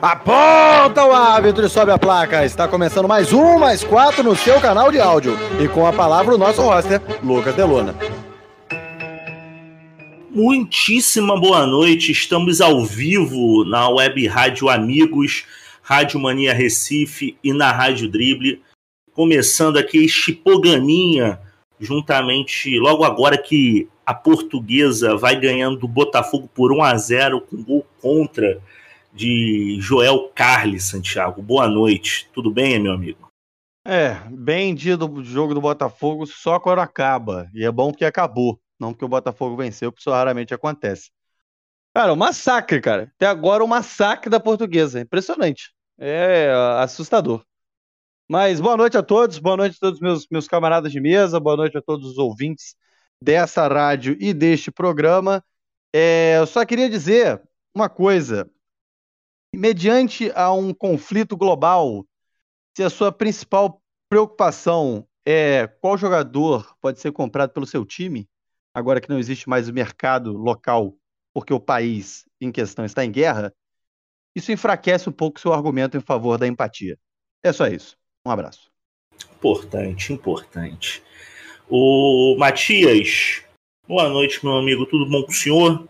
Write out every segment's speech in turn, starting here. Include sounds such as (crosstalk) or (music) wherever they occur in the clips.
Aponta o árbitro e sobe a placa. Está começando mais um, mais quatro no seu canal de áudio. E com a palavra o nosso roster, Lucas Delona. Muitíssima boa noite. Estamos ao vivo na Web Rádio Amigos, Rádio Mania Recife e na Rádio Drible. Começando aqui este programinha, juntamente logo agora que a portuguesa vai ganhando do Botafogo por 1 a 0 com gol contra de Joel Carli, Santiago. Boa noite. Tudo bem, meu amigo? É, bem dia do jogo do Botafogo só quando acaba. E é bom porque acabou, não porque o Botafogo venceu, porque isso raramente acontece. Cara, um massacre, cara. Até agora um massacre da portuguesa. Impressionante. É assustador. Mas boa noite a todos, boa noite a todos meus meus camaradas de mesa, boa noite a todos os ouvintes dessa rádio e deste programa. É, eu só queria dizer uma coisa mediante a um conflito global, se a sua principal preocupação é qual jogador pode ser comprado pelo seu time, agora que não existe mais o mercado local, porque o país em questão está em guerra, isso enfraquece um pouco seu argumento em favor da empatia. É só isso. Um abraço. Importante, importante. O Matias, boa noite, meu amigo. Tudo bom com o senhor?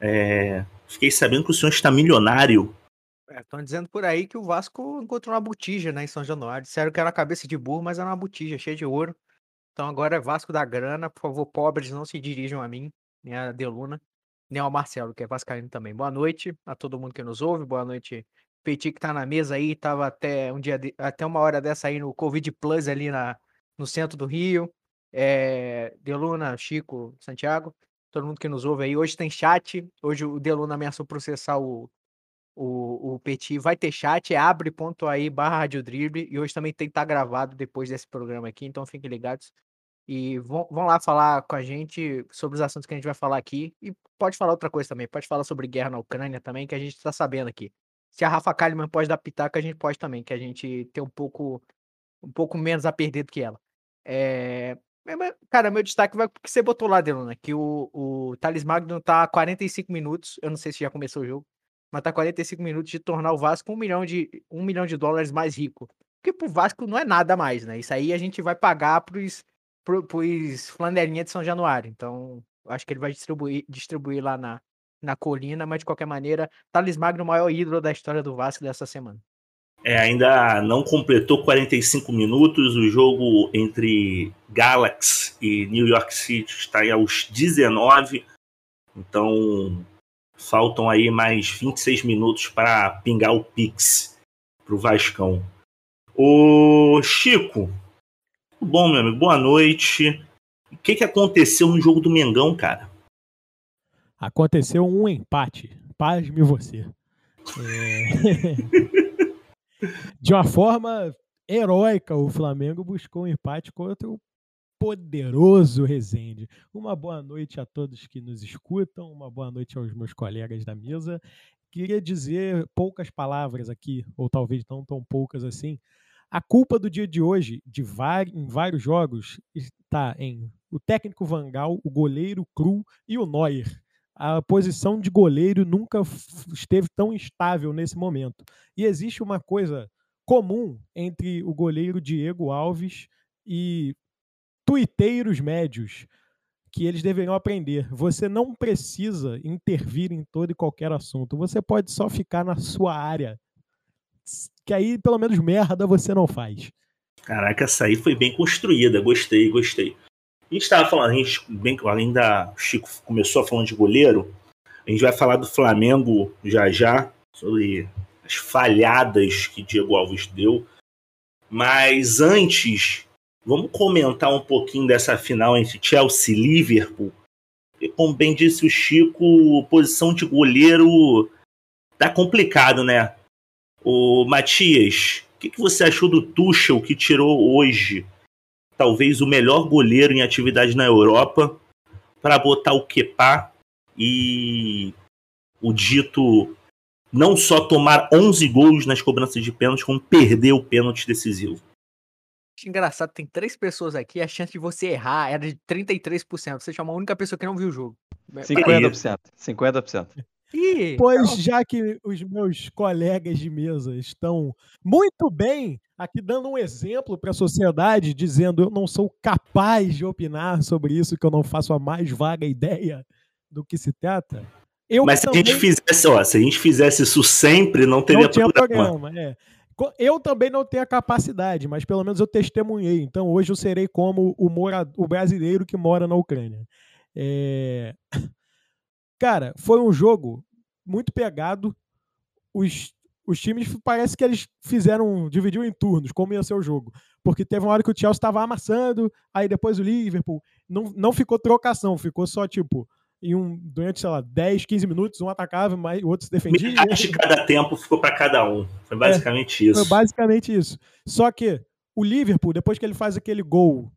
É, fiquei sabendo que o senhor está milionário. Estão é, dizendo por aí que o Vasco encontrou uma botija, né, em São Januário. Disseram que era cabeça de burro, mas era uma botija cheia de ouro. Então agora é Vasco da grana. Por favor, pobres, não se dirijam a mim, nem a Deluna, nem ao Marcelo, que é vascaíno também. Boa noite a todo mundo que nos ouve. Boa noite, Petit, que tá na mesa aí. Tava até um dia, de... até uma hora dessa aí no Covid Plus ali na... no centro do Rio. É... Deluna, Chico, Santiago, todo mundo que nos ouve aí. Hoje tem chat. Hoje o Deluna ameaçou processar o o, o Petit vai ter chat, é abre.aí barra Rádio Drible, e hoje também tem que estar tá gravado depois desse programa aqui, então fiquem ligados. E vão, vão lá falar com a gente sobre os assuntos que a gente vai falar aqui. E pode falar outra coisa também, pode falar sobre guerra na Ucrânia também, que a gente está sabendo aqui. Se a Rafa Kalimann pode dar pitaco, a gente pode também, que a gente tem um pouco, um pouco menos a perder do que ela. É, Cara, meu destaque vai porque você botou lá, Deluna, que o, o Thales Magno tá 45 minutos. Eu não sei se já começou o jogo tá 45 minutos de tornar o Vasco um milhão de, um milhão de dólares mais rico. Porque pro Vasco não é nada mais, né? Isso aí a gente vai pagar pros, pro, pros flanelinha de São Januário. Então, acho que ele vai distribuir, distribuir lá na, na colina, mas de qualquer maneira, Thales Magno, o maior ídolo da história do Vasco dessa semana. É, ainda não completou 45 minutos. O jogo entre Galaxy e New York City está aí aos 19. Então, Faltam aí mais 26 minutos para pingar o Pix pro Vascão. Ô Chico, tudo bom, meu amigo? Boa noite. O que, que aconteceu no jogo do Mengão, cara? Aconteceu um empate. Pasme você. É... (laughs) De uma forma heróica, o Flamengo buscou um empate contra o poderoso Rezende. Uma boa noite a todos que nos escutam, uma boa noite aos meus colegas da mesa. Queria dizer poucas palavras aqui, ou talvez não tão poucas assim. A culpa do dia de hoje, de em vários jogos, está em o técnico Vangal, o goleiro Cru e o Neuer. A posição de goleiro nunca esteve tão instável nesse momento. E existe uma coisa comum entre o goleiro Diego Alves e tuiteiros médios que eles deveriam aprender. Você não precisa intervir em todo e qualquer assunto. Você pode só ficar na sua área. Que aí, pelo menos, merda você não faz. Caraca, essa aí foi bem construída. Gostei, gostei. A gente estava falando, a gente, bem, além da. O Chico começou falando de goleiro. A gente vai falar do Flamengo já já, sobre as falhadas que Diego Alves deu. Mas antes, Vamos comentar um pouquinho dessa final entre Chelsea e Liverpool. E, como bem disse o Chico, posição de goleiro tá complicado, né? O Matias, o que, que você achou do Tuchel que tirou hoje talvez o melhor goleiro em atividade na Europa para botar o Kepa e o dito não só tomar 11 gols nas cobranças de pênalti, como perder o pênalti decisivo? Engraçado, tem três pessoas aqui, a chance de você errar era de 33%. Você chamou a única pessoa que não viu o jogo. 50%. 50%. Ih, Pois já que os meus colegas de mesa estão muito bem aqui dando um exemplo para a sociedade, dizendo eu não sou capaz de opinar sobre isso, que eu não faço a mais vaga ideia do que se trata. Eu Mas se a também gente fizesse, ó, se a gente fizesse isso sempre, não teria não tinha programa. programa. é. Eu também não tenho a capacidade, mas pelo menos eu testemunhei. Então hoje eu serei como o, mora... o brasileiro que mora na Ucrânia. É, (laughs) Cara, foi um jogo muito pegado. Os, os times parece que eles fizeram, dividiu em turnos, como ia ser o jogo. Porque teve uma hora que o Chelsea estava amassando, aí depois o Liverpool. Não, não ficou trocação, ficou só tipo. Em um, durante, sei lá, 10, 15 minutos, um atacava, mas o outro se defendia. Metade de cada tempo ficou para cada um. Foi basicamente isso. Foi basicamente isso. Só que o Liverpool, depois que ele faz aquele gol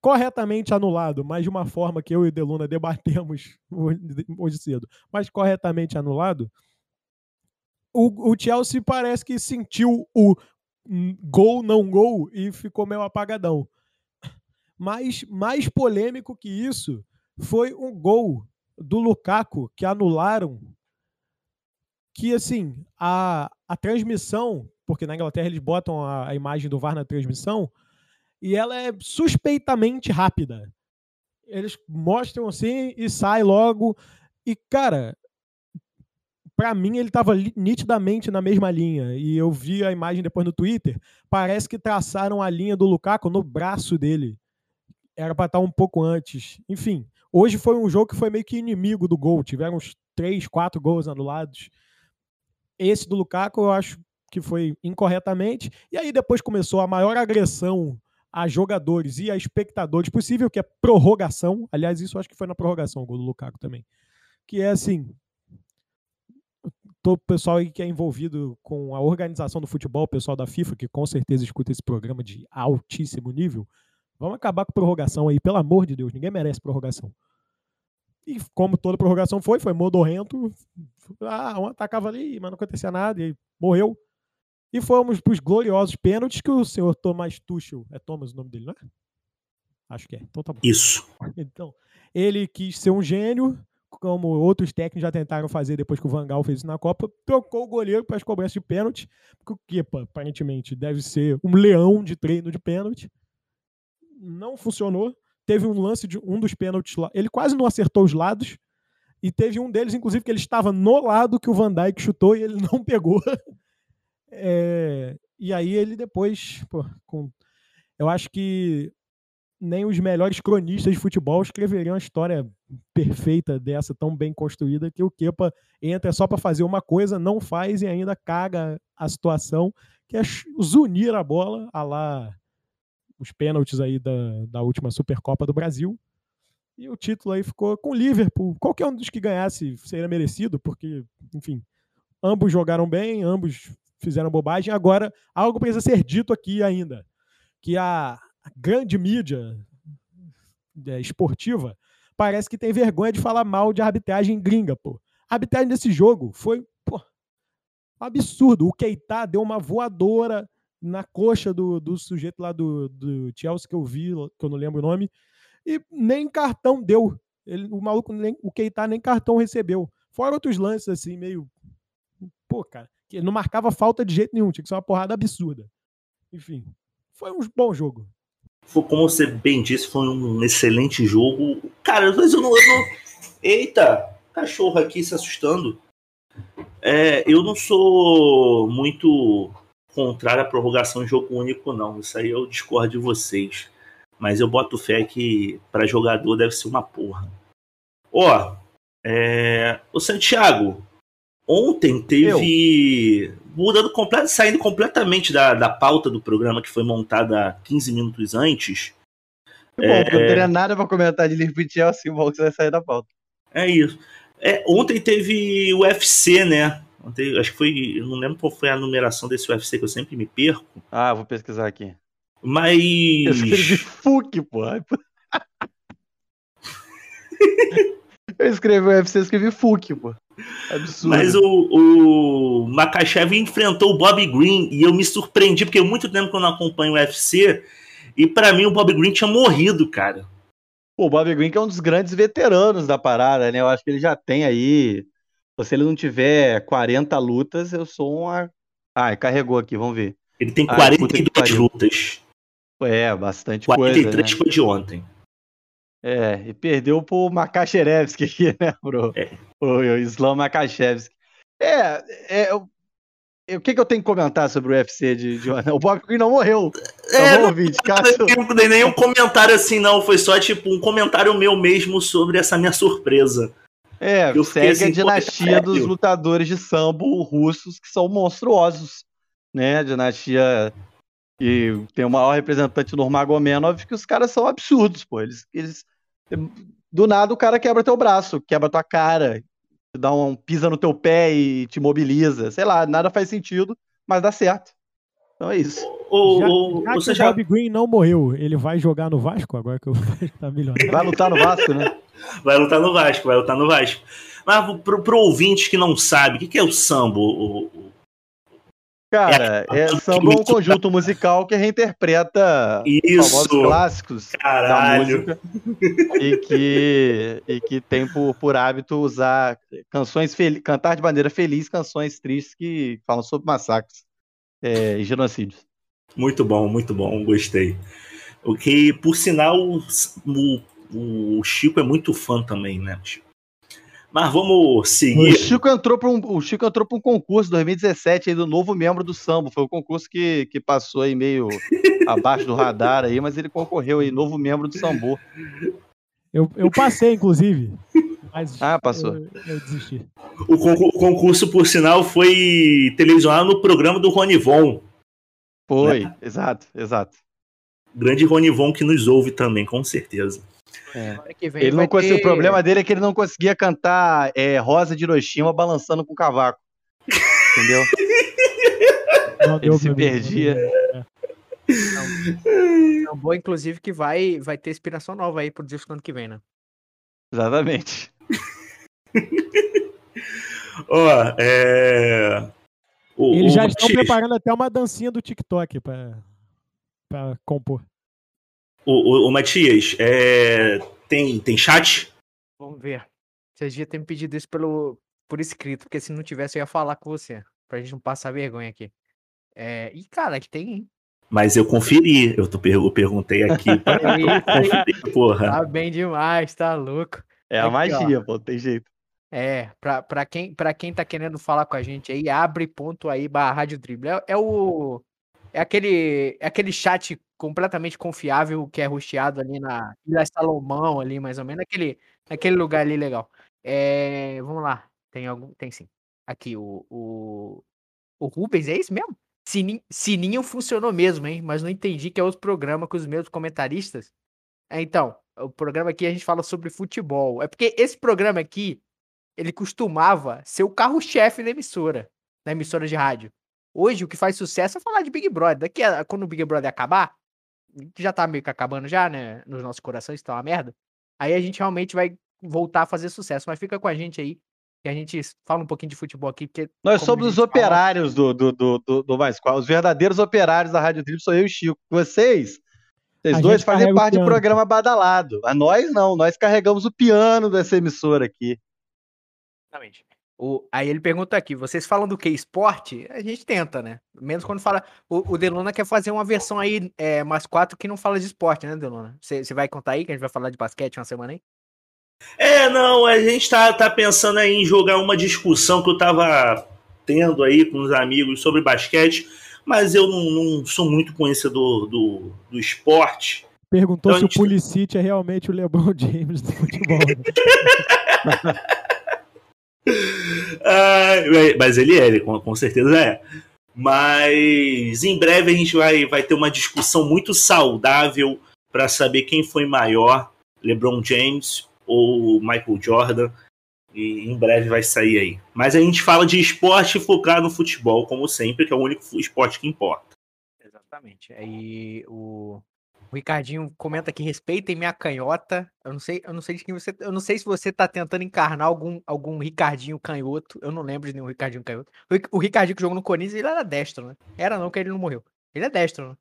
corretamente anulado, mas de uma forma que eu e o Deluna debatemos (laughs) hoje cedo, mas corretamente anulado, o, o Chelsea parece que sentiu o gol, não gol e ficou meio apagadão. Mas mais polêmico que isso foi um gol do Lukaku que anularam que assim, a, a transmissão, porque na Inglaterra eles botam a, a imagem do VAR na transmissão, e ela é suspeitamente rápida. Eles mostram assim e sai logo. E, cara, pra mim ele tava li- nitidamente na mesma linha. E eu vi a imagem depois no Twitter. Parece que traçaram a linha do Lukaku no braço dele. Era pra estar um pouco antes. Enfim, hoje foi um jogo que foi meio que inimigo do gol. Tiveram uns três, quatro gols anulados. Esse do Lukaku eu acho que foi incorretamente. E aí depois começou a maior agressão a jogadores e a espectadores possível, que é prorrogação. Aliás, isso acho que foi na prorrogação o gol do Lukaku também. Que é assim. Todo o pessoal aí que é envolvido com a organização do futebol, o pessoal da FIFA, que com certeza escuta esse programa de altíssimo nível, vamos acabar com prorrogação aí, pelo amor de Deus, ninguém merece prorrogação. E como toda prorrogação foi, foi modorrento. Ah, um atacava ali, mas não acontecia nada, e morreu. E fomos para os gloriosos pênaltis que o senhor Thomas Tuchel, é Thomas o nome dele, não é? Acho que é. Então tá bom. Isso. Então, ele quis ser um gênio, como outros técnicos já tentaram fazer depois que o Van Gaal fez isso na Copa, trocou o goleiro para as cobranças de pênalti, porque o Kepa, aparentemente, deve ser um leão de treino de pênalti. Não funcionou. Teve um lance de um dos pênaltis lá. Ele quase não acertou os lados. E teve um deles, inclusive, que ele estava no lado que o Van Dijk chutou e ele (laughs) não pegou. É, e aí ele depois, pô, com, eu acho que nem os melhores cronistas de futebol escreveriam a história perfeita dessa, tão bem construída, que o Kepa entra só para fazer uma coisa, não faz e ainda caga a situação, que é zunir a bola, a lá os pênaltis aí da, da última Supercopa do Brasil. E o título aí ficou com o Liverpool. Qualquer um dos que ganhasse seria merecido, porque, enfim, ambos jogaram bem, ambos fizeram bobagem. Agora, algo precisa ser dito aqui ainda, que a grande mídia é, esportiva parece que tem vergonha de falar mal de arbitragem gringa, pô. A arbitragem desse jogo foi, pô, absurdo. O Keita deu uma voadora na coxa do, do sujeito lá do, do Chelsea que eu vi, que eu não lembro o nome, e nem cartão deu. Ele, o maluco, nem, o Keita nem cartão recebeu. Fora outros lances, assim, meio. Pô, cara, que não marcava falta de jeito nenhum, tinha que ser uma porrada absurda. Enfim, foi um bom jogo. Foi, como você bem disse, foi um excelente jogo. Cara, mas eu não. Eu não... Eita, cachorro aqui se assustando. É, eu não sou muito contrário à prorrogação em jogo único, não. Isso aí eu discordo de vocês. Mas eu boto fé que para jogador deve ser uma porra. Ó, é... o Santiago, ontem teve. Eu. Mudando completo, saindo completamente da, da pauta do programa que foi montada 15 minutos antes. Bom, é... eu não teria nada para comentar de Liverpool Chelsea, bom que você vai sair da pauta. É isso. É, ontem teve o UFC, né? Acho que foi. Eu não lembro qual foi a numeração desse UFC que eu sempre me perco. Ah, vou pesquisar aqui. Mas. (laughs) Eu escrevi FUC, pô. eu escrevi o UFC, eu escrevi FUC, pô. Absurdo. Mas o, o Makachev enfrentou o Bob Green e eu me surpreendi, porque há muito tempo que eu não acompanho o UFC. E para mim o Bob Green tinha morrido, cara. Pô, o Bob Green que é um dos grandes veteranos da parada, né? Eu acho que ele já tem aí Se ele não tiver 40 lutas, eu sou uma. Ah, carregou aqui, vamos ver. Ele tem Ah, 42 puta que pariu. lutas. É, bastante 43 coisa, né? foi de ontem. É, e perdeu pro Makacherevski aqui, (laughs) né, bro? É. O, o Islam Makacherevski. É, é, eu- o que, que eu tenho que comentar sobre o UFC de, de ontem? O Bob Quinn não morreu. É, Então, ouvinte, Não tem nenhum comentário assim, não. Foi só tipo um comentário meu mesmo sobre essa minha surpresa. É, eu segue a assim, pô, dinastia dos lutadores de sambo russos que são monstruosos, né? Dinastia que tem o maior representante Nurmagomedov, que os caras são absurdos, pô. Eles, eles do nada o cara quebra teu braço, quebra tua cara, te dá um pisa no teu pé e te imobiliza, sei lá, nada faz sentido, mas dá certo. Então é isso. Ou, Já, ou- já você que já o Bob Green não morreu, ele vai jogar no Vasco agora que o Vasco tá milionário. Vai lutar no Vasco, né? vai lutar no Vasco, vai lutar no Vasco. Mas pro, pro ouvinte que não sabe, o que, que é o sambo? O, o- Cara, é, samba é um conjunto musical que reinterpreta famosos Isso, clássicos da caralho. música e que, e que tem por, por hábito usar canções fel- cantar de maneira feliz canções tristes que falam sobre massacres é, genocídios. Muito bom, muito bom, gostei. O que, por sinal, o, o Chico é muito fã também, né, Chico? Mas vamos O seguir. Chico entrou para um, o Chico entrou para um concurso em 2017 aí do novo membro do Sambo. Foi um concurso que, que passou aí meio (laughs) abaixo do radar aí, mas ele concorreu aí, novo membro do Sambo. Eu, eu passei, inclusive. (laughs) Mas Ah, passou. Eu, eu desisti. O concur- concurso, por sinal, foi televisionado no programa do Ronivon. Foi, exato, exato. Grande Ronivon que nos ouve também, com certeza. É. Semana que vem Ele não conseguiu, ter- O problema dele é que ele não conseguia cantar é, Rosa de Hiroshima balançando com o cavaco. Entendeu? Não Ele se pra mim, perdia. É um bom, inclusive, que vai, vai ter inspiração nova aí pro disco do ano que vem, né? Exatamente. (laughs) Ó, é. O, Eles o já estão Matias, preparando até uma dancinha do TikTok pra, pra compor. O, o- o Matias, é, tem, tem chat? Vamos ver. Vocês deviam ter me pedido isso pelo, por escrito, porque se não tivesse eu ia falar com você. Pra gente não passar vergonha aqui. É... Ih, cara, que tem, hein? Mas eu conferi. Eu, tô, per- eu perguntei aqui (laughs) aí. conferir, porra. Tá bem demais, tá louco. É a magia, pô, tem jeito. É, pra, pra, quem, pra quem tá querendo falar com a gente aí, abre ponto aí barra Rádio Dribble. É, é o. É aquele, é aquele chat completamente confiável que é rosteado ali na Ilha Salomão, ali, mais ou menos, naquele, naquele lugar ali legal. É, vamos lá. Tem algum. Tem sim. Aqui, o. O, o Rubens, é isso mesmo? Sininho, Sininho funcionou mesmo, hein? Mas não entendi que é outro programa com os mesmos comentaristas. É, então, o programa aqui a gente fala sobre futebol. É porque esse programa aqui, ele costumava ser o carro-chefe da emissora, da emissora de rádio. Hoje, o que faz sucesso é falar de Big Brother. Daqui a, quando o Big Brother acabar, que já tá meio que acabando já, né? Nos nossos corações, tá uma merda. Aí a gente realmente vai voltar a fazer sucesso. Mas fica com a gente aí, que a gente fala um pouquinho de futebol aqui, porque. Nós somos os fala- operários do, do, do, do, do Mais Qual. Os verdadeiros operários da Rádio Trip sou eu e o Chico. Vocês, vocês A dois fazem parte do programa badalado. A nós não, nós carregamos o piano dessa emissora aqui. Exatamente. O, aí ele pergunta aqui, vocês falam do que? Esporte? A gente tenta, né? Menos quando fala. O, o Deluna quer fazer uma versão aí, é, mais quatro, que não fala de esporte, né, Deluna? Você você vai contar aí que a gente vai falar de basquete uma semana aí? É, não, a gente tá, tá pensando aí em jogar uma discussão que eu tava tendo aí com os amigos sobre basquete, mas eu não, não sou muito conhecedor do, do esporte. Perguntou Então, se o gente- Pulisic é realmente o LeBron (laughs) James do futebol. (laughs) Ah, mas ele é, ele com, com certeza é. Mas em breve a gente vai, vai ter uma discussão muito saudável para saber quem foi maior, LeBron James ou Michael Jordan. E em breve vai sair aí. Mas a gente fala de esporte focado no futebol, como sempre, que é o único esporte que importa. Exatamente. Aí o, o Ricardinho comenta aqui, respeitem minha canhota. Eu não sei, eu não sei de quem você. Eu não sei se você tá tentando encarnar algum, algum Ricardinho canhoto. Eu não lembro de nenhum Ricardinho canhoto. O, o Ricardinho que jogou no Corinthians, ele era destro, né? Era não, que ele não morreu. Ele é destro, né?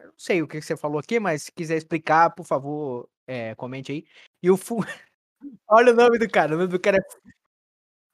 Eu não sei o que você falou aqui, mas se quiser explicar, por favor, é, comente aí. E o Fu... (laughs) Olha o nome do cara, o nome do cara é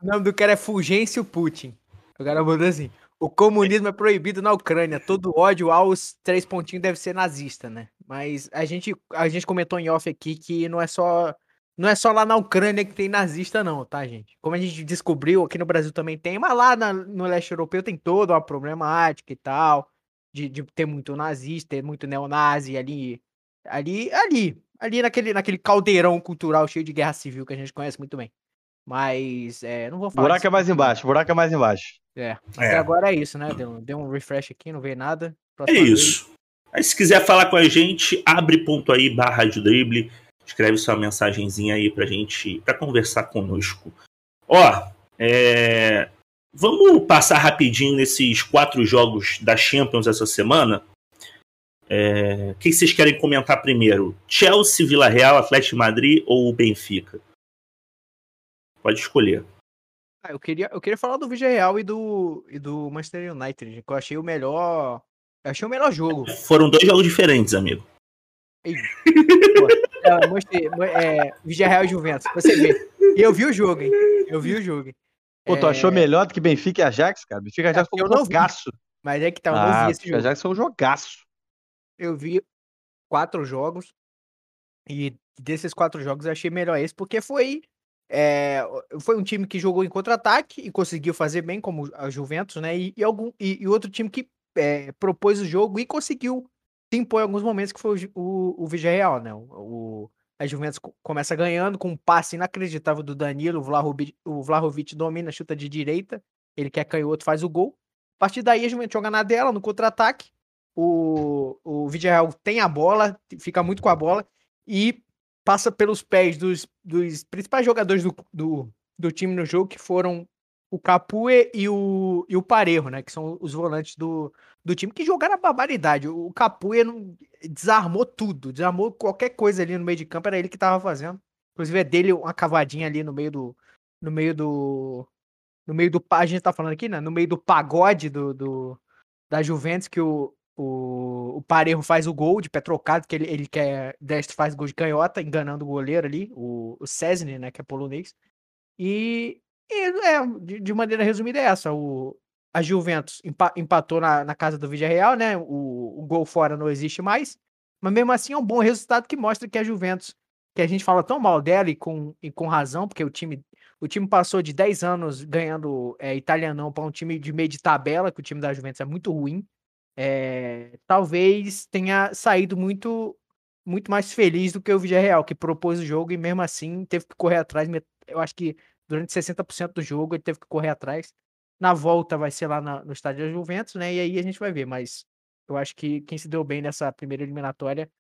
O nome do cara é Fulgêncio Putin. O cara mandou assim: o comunismo é proibido na Ucrânia. Todo ódio aos três pontinhos deve ser nazista, né? Mas a gente, a gente comentou em off aqui que não é só. Não é só lá na Ucrânia que tem nazista, não, tá, gente? Como a gente descobriu, aqui no Brasil também tem, mas lá na, no leste europeu tem toda uma problemática e tal. De, de ter muito nazista, ter muito neonazi ali. Ali, ali. Ali naquele, naquele caldeirão cultural cheio de guerra civil que a gente conhece muito bem. Mas, é, não vou falar. Buraco é mais embaixo, buraco é mais embaixo. É. é. agora é isso, né? Deu, deu um refresh aqui, não veio nada. Próxima é isso. Vez. Aí se quiser falar com a gente, abre ponto aí, barra de drible, escreve sua mensagenzinha aí pra gente, pra conversar conosco. Ó, é... vamos passar rapidinho nesses quatro jogos da Champions essa semana. É... O que vocês querem comentar primeiro? Chelsea, Vila Real, Atlético Madrid ou Benfica? Pode escolher. Ah, eu queria, eu queria falar do Real e do, e do Manchester United, que eu achei o melhor. Eu achei o melhor jogo. Foram dois jogos diferentes, amigo. Ei, pô, é, Real e Juventus, você vê. E eu vi o jogo, hein? Eu vi o jogo. Pô, tu é... achou melhor do que Benfica e Ajax, cara? Benfica e Ajax foi um jogaço. Mas é que tá, eu ah, não vi esse jogo. Ajax foi um jogaço. Eu vi quatro jogos. E desses quatro jogos eu achei melhor esse, porque foi é, foi um time que jogou em contra-ataque e conseguiu fazer bem, como a Juventus, né? E, e algum, e, e, outro time que é, propôs o jogo e conseguiu se impor em alguns momentos, que foi o, o, o Villarreal, né? O, a Juventus começa ganhando com um passe inacreditável do Danilo, o Vlahovic domina, chuta de direita, ele quer canhoto, faz o gol. A partir daí a Juventus joga na dela, no contra-ataque, o, o Villarreal tem a bola, fica muito com a bola, e passa pelos pés dos, dos principais jogadores do, do, do, time no jogo, que foram o Capué e o, e o Parejo, né? Que são os volantes do, do time, que jogaram a barbaridade. O Capué desarmou tudo, desarmou qualquer coisa ali no meio de campo, era ele que tava fazendo. Inclusive é dele uma cavadinha ali no meio do. No meio do. No meio do. A gente tá falando aqui, né? No meio do pagode do, do da Juventus, que o, o, o Parejo faz o gol de pé trocado, que ele, ele quer destro faz gol de canhota, enganando o goleiro ali, o, o Cesny, né, que é polonês. E, e é, de, de, maneira resumida é essa, o, a Juventus empatou na, na casa do Villarreal, né, o, o gol fora não existe mais, mas mesmo assim é um bom resultado que mostra que a Juventus, que a gente fala tão mal dela e com, e com razão, porque o time o time passou de 10 anos ganhando é, italianão para um time de meio de tabela, que o time da Juventus é muito ruim é, talvez tenha saído muito muito mais feliz do que o Real que propôs o jogo e mesmo assim teve que correr atrás. Eu acho que durante 60% do jogo ele teve que correr atrás. Na volta vai ser lá na, no estádio da Juventus, né? E aí a gente vai ver, mas eu acho que quem se deu bem nessa primeira eliminatória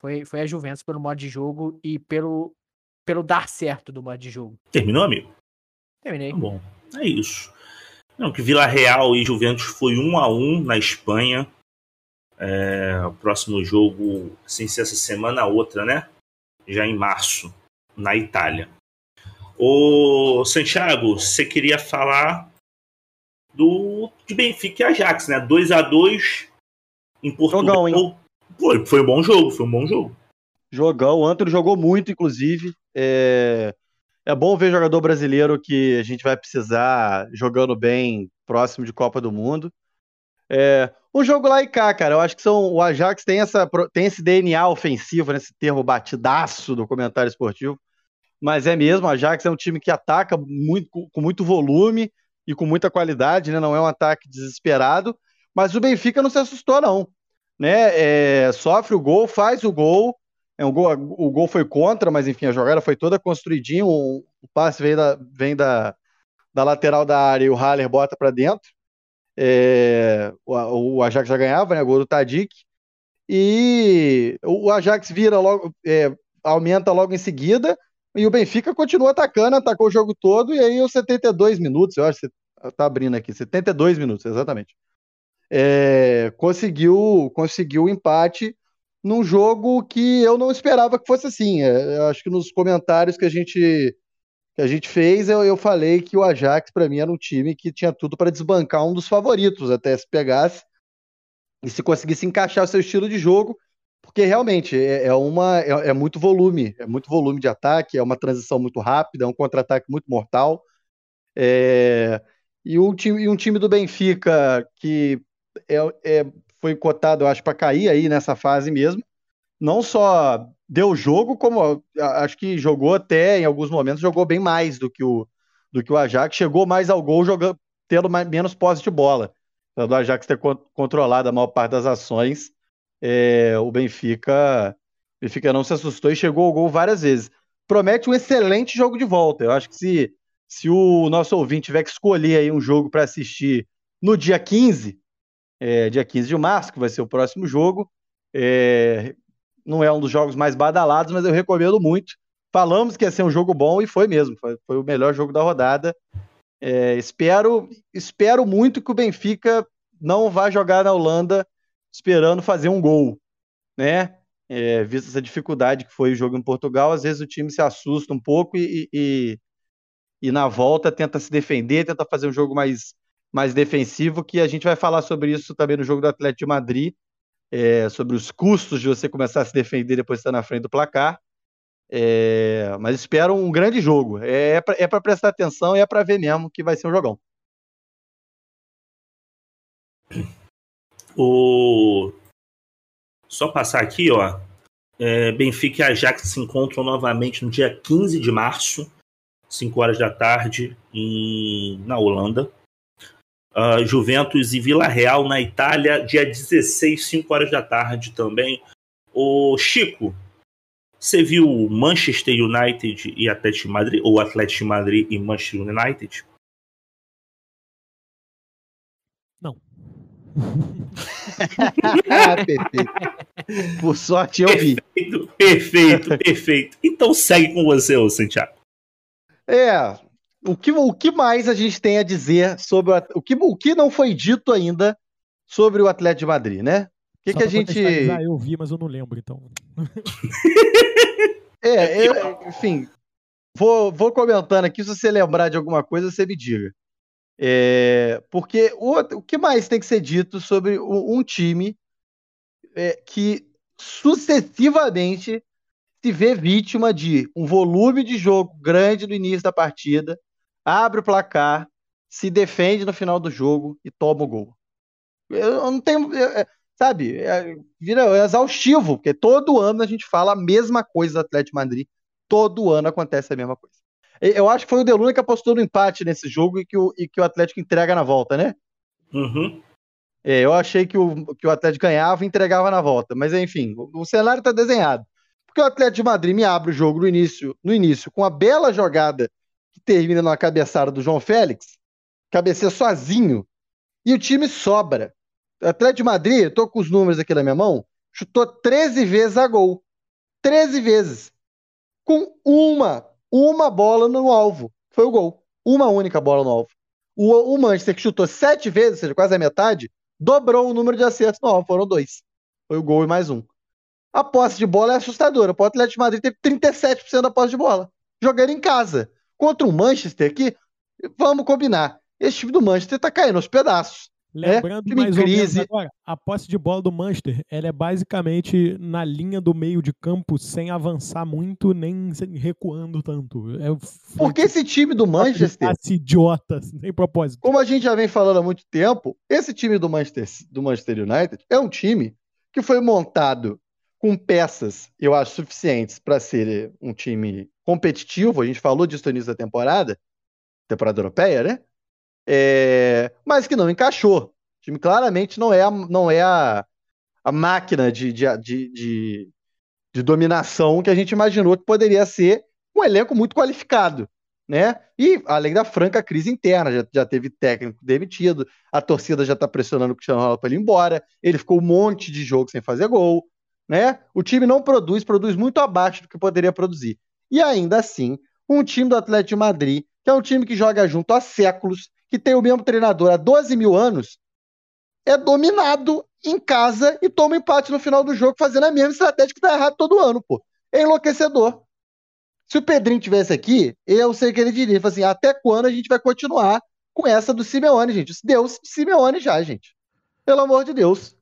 foi, foi a Juventus pelo modo de jogo e pelo, pelo dar certo do modo de jogo. Terminou, amigo? Terminei. Tá bom, é isso. Não, que Vila Real e Juventus foi um a um na Espanha. É, o próximo jogo, sem ser essa semana, outra, né? Já em março, na Itália. O Santiago, você queria falar do de Benfica e Ajax, né? 2 a 2 em Portugal. Jogão, hein? Foi, foi um bom jogo, foi um bom jogo. Jogão, o Antônio jogou muito, inclusive. É... É bom ver jogador brasileiro que a gente vai precisar jogando bem próximo de Copa do Mundo. É, um jogo lá e cá, cara. Eu acho que são, o Ajax tem, essa, tem esse DNA ofensivo, nesse termo batidaço do comentário esportivo. Mas é mesmo, o Ajax é um time que ataca muito, com muito volume e com muita qualidade, né? Não é um ataque desesperado. Mas o Benfica não se assustou, não. Né? É, sofre o gol, faz o gol, é um gol, o gol foi contra, mas enfim, a jogada foi toda construidinha. O, o passe vem, da, vem da, da lateral da área e o Haller bota para dentro. É, o, o, Ajax já ganhava, né? Gol do Tadic. E o Ajax vira logo, é, aumenta logo em seguida. E o Benfica continua atacando, atacou o jogo todo. E aí, os 72 minutos, eu acho que tá abrindo aqui, 72 minutos, exatamente. É, conseguiu, conseguiu o empate num jogo que eu não esperava que fosse assim. É, eu acho que nos comentários que a gente que a gente fez, eu, eu falei que o Ajax para mim era um time que tinha tudo para desbancar um dos favoritos, até se pegasse e se conseguisse encaixar o seu estilo de jogo, porque realmente é, é uma é, é, muito volume, é muito volume de ataque, é uma transição muito rápida, é um contra-ataque muito mortal. É, e, um time, e um time do Benfica que é, é, foi cotado, eu acho, para cair aí nessa fase mesmo. Não só deu jogo, como acho que jogou até, em alguns momentos, jogou bem mais do que o, do que o Ajax. Chegou mais ao gol jogando, tendo mais, menos posse de bola. Do Ajax ter controlado a maior parte das ações, é, o Benfica, Benfica não se assustou e chegou ao gol várias vezes. Promete um excelente jogo de volta. Eu acho que se, se o nosso ouvinte tiver que escolher aí um jogo para assistir no dia 15, é, dia 15 de março, que vai ser o próximo jogo, é, não é um dos jogos mais badalados, mas eu recomendo muito. Falamos que ia ser um jogo bom e foi mesmo. Foi, foi o melhor jogo da rodada. É, espero, espero muito que o Benfica não vá jogar na Holanda esperando fazer um gol, né? É, vista essa dificuldade que foi o jogo em Portugal, às vezes o time se assusta um pouco e, e, e na volta tenta se defender, tenta fazer um jogo mais, mais defensivo, que a gente vai falar sobre isso também no jogo do Atlético de Madrid, é, sobre os custos de você começar a se defender depois de estar na frente do placar. É, mas espero um grande jogo. É, é para prestar atenção é para ver mesmo que vai ser um jogão. O... Só passar aqui, ó. É, Benfica e Ajax se encontram novamente no dia 15 de março, 5 horas da tarde, em... na Holanda. Uh, Juventus e Vila Real na Itália, dia 16, 5 horas da tarde também. O Chico, você viu Manchester United e Atlético Madrid, ou Atlético Madrid e Manchester United? Não. perfeito. Por sorte eu vi. Perfeito, perfeito, perfeito. Então segue com você, ô Santiago. É, o que, o que mais a gente tem a dizer sobre o, o que, o que não foi dito ainda sobre o Atlético de Madrid, né? O que, que a gente. Eu vi, mas eu não lembro, então. (laughs) é, eu, enfim, vou, vou comentando aqui. Se você lembrar de alguma coisa, você me diga. É, porque o, o que mais tem que ser dito sobre um, um time é, que sucessivamente se vê vítima de um volume de jogo grande no início da partida, abre o placar, se defende no final do jogo e toma o gol. Eu não tenho. Eu, sabe, é, vira é exaustivo, porque todo ano a gente fala a mesma coisa do Atlético de Madrid, todo ano acontece a mesma coisa. Eu acho que foi o Deluna que apostou no empate nesse jogo e que o, e que o Atlético entrega na volta, né? Uhum. É, eu achei que o, que o Atlético ganhava e entregava na volta, mas enfim, o, o cenário está desenhado. Porque o Atlético de Madrid me abre o jogo no início, no início com a bela jogada que termina numa cabeçada do João Félix, cabeceia sozinho, e o time sobra. O Atlético de Madrid, tô com os números aqui na minha mão, chutou 13 vezes a gol. 13 vezes. Com uma, uma bola no alvo. Foi o gol. Uma única bola no alvo. O, o Manchester, que chutou sete vezes, ou seja, quase a metade, dobrou o número de acertos no alvo. Foram dois. Foi o gol e mais um. A posse de bola é assustadora. O Atlético de Madrid teve 37% da posse de bola. Jogando em casa. Contra o Manchester, que, vamos combinar, esse time do Manchester tá caindo aos pedaços. Né? Lembrando é, mais crise. agora, a posse de bola do Manchester, ela é basicamente na linha do meio de campo, sem avançar muito, nem recuando tanto. É, Porque esse time do Manchester... Idiota, (laughs) sem propósito. Como a gente já vem falando há muito tempo, esse time do Manchester, do Manchester United é um time que foi montado com peças, eu acho, suficientes para ser um time competitivo. A gente falou disso no início da temporada, temporada europeia, né? é, mas que não encaixou. O time claramente não é a, não é a, a máquina de, de, de, de, dominação que a gente imaginou que poderia ser um elenco muito qualificado. Né? E além da franca crise interna, já, já teve técnico demitido, a torcida já está pressionando o Cristiano Ronaldo para ele ir embora, ele ficou um monte de jogo sem fazer gol, né? O time não produz, produz muito abaixo do que poderia produzir. E ainda assim, um time do Atlético de Madrid, que é um time que joga junto há séculos, que tem o mesmo treinador há 12 mil anos, é dominado em casa e toma empate no final do jogo, fazendo a mesma estratégia que dá errado todo ano, pô. É enlouquecedor. Se o Pedrinho tivesse aqui, eu sei que ele diria, assim, até quando a gente vai continuar com essa do Simeone, gente? Deus Simeone já, gente. Pelo amor de Deus.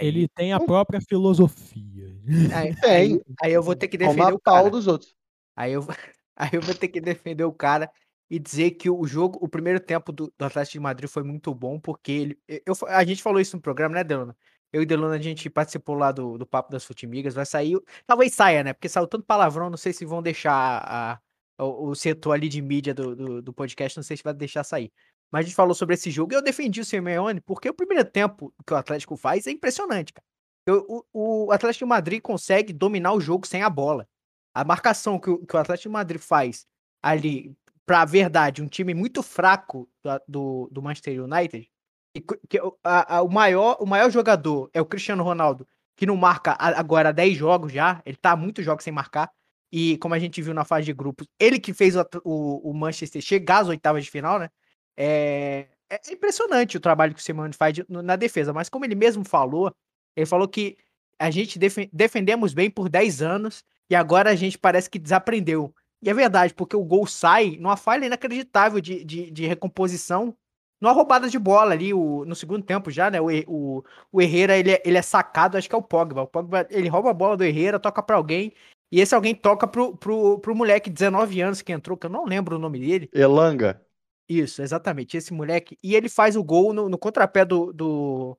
Ele tem a própria filosofia. Aí, aí, aí eu vou ter que defender o cara. dos outros. Aí eu, (laughs) aí eu vou ter que defender o cara e dizer que o jogo, o primeiro tempo do, do Atlético de Madrid foi muito bom, porque ele. Eu, a gente falou isso no programa, né, Delona? Eu e Delona, a gente participou lá do, do Papo das Futimigas, vai sair. Talvez saia, né? Porque saiu tanto palavrão, não sei se vão deixar a, o, o setor ali de mídia do, do, do, podcast, não sei se vai deixar sair. Mas a gente falou sobre esse jogo e eu defendi o Simeone, porque o primeiro tempo que o Atlético faz é impressionante, cara. O, o Atlético de Madrid consegue dominar o jogo sem a bola. A marcação que o, que o Atlético de Madrid faz ali, pra verdade, um time muito fraco do, do Manchester United, que, que a, a, o, maior, o maior jogador é o Cristiano Ronaldo, que não marca agora 10 jogos já, ele tá muitos jogos sem marcar. E como a gente viu na fase de grupos, ele que fez o, o, o Manchester chegar às oitavas de final, né? É, é impressionante o trabalho que o Simone faz de, na defesa, mas como ele mesmo falou, ele falou que a gente def, defendemos bem por 10 anos e agora a gente parece que desaprendeu. E é verdade, porque o gol sai numa falha inacreditável de, de, de recomposição, numa roubada de bola ali o, no segundo tempo já, né? O, o, o Herrera ele é, ele é sacado, acho que é o Pogba. O Pogba ele rouba a bola do Herrera, toca para alguém e esse alguém toca pro, pro, pro moleque de 19 anos que entrou, que eu não lembro o nome dele. Elanga. Isso, exatamente. Esse moleque. E ele faz o gol no, no contrapé do, do,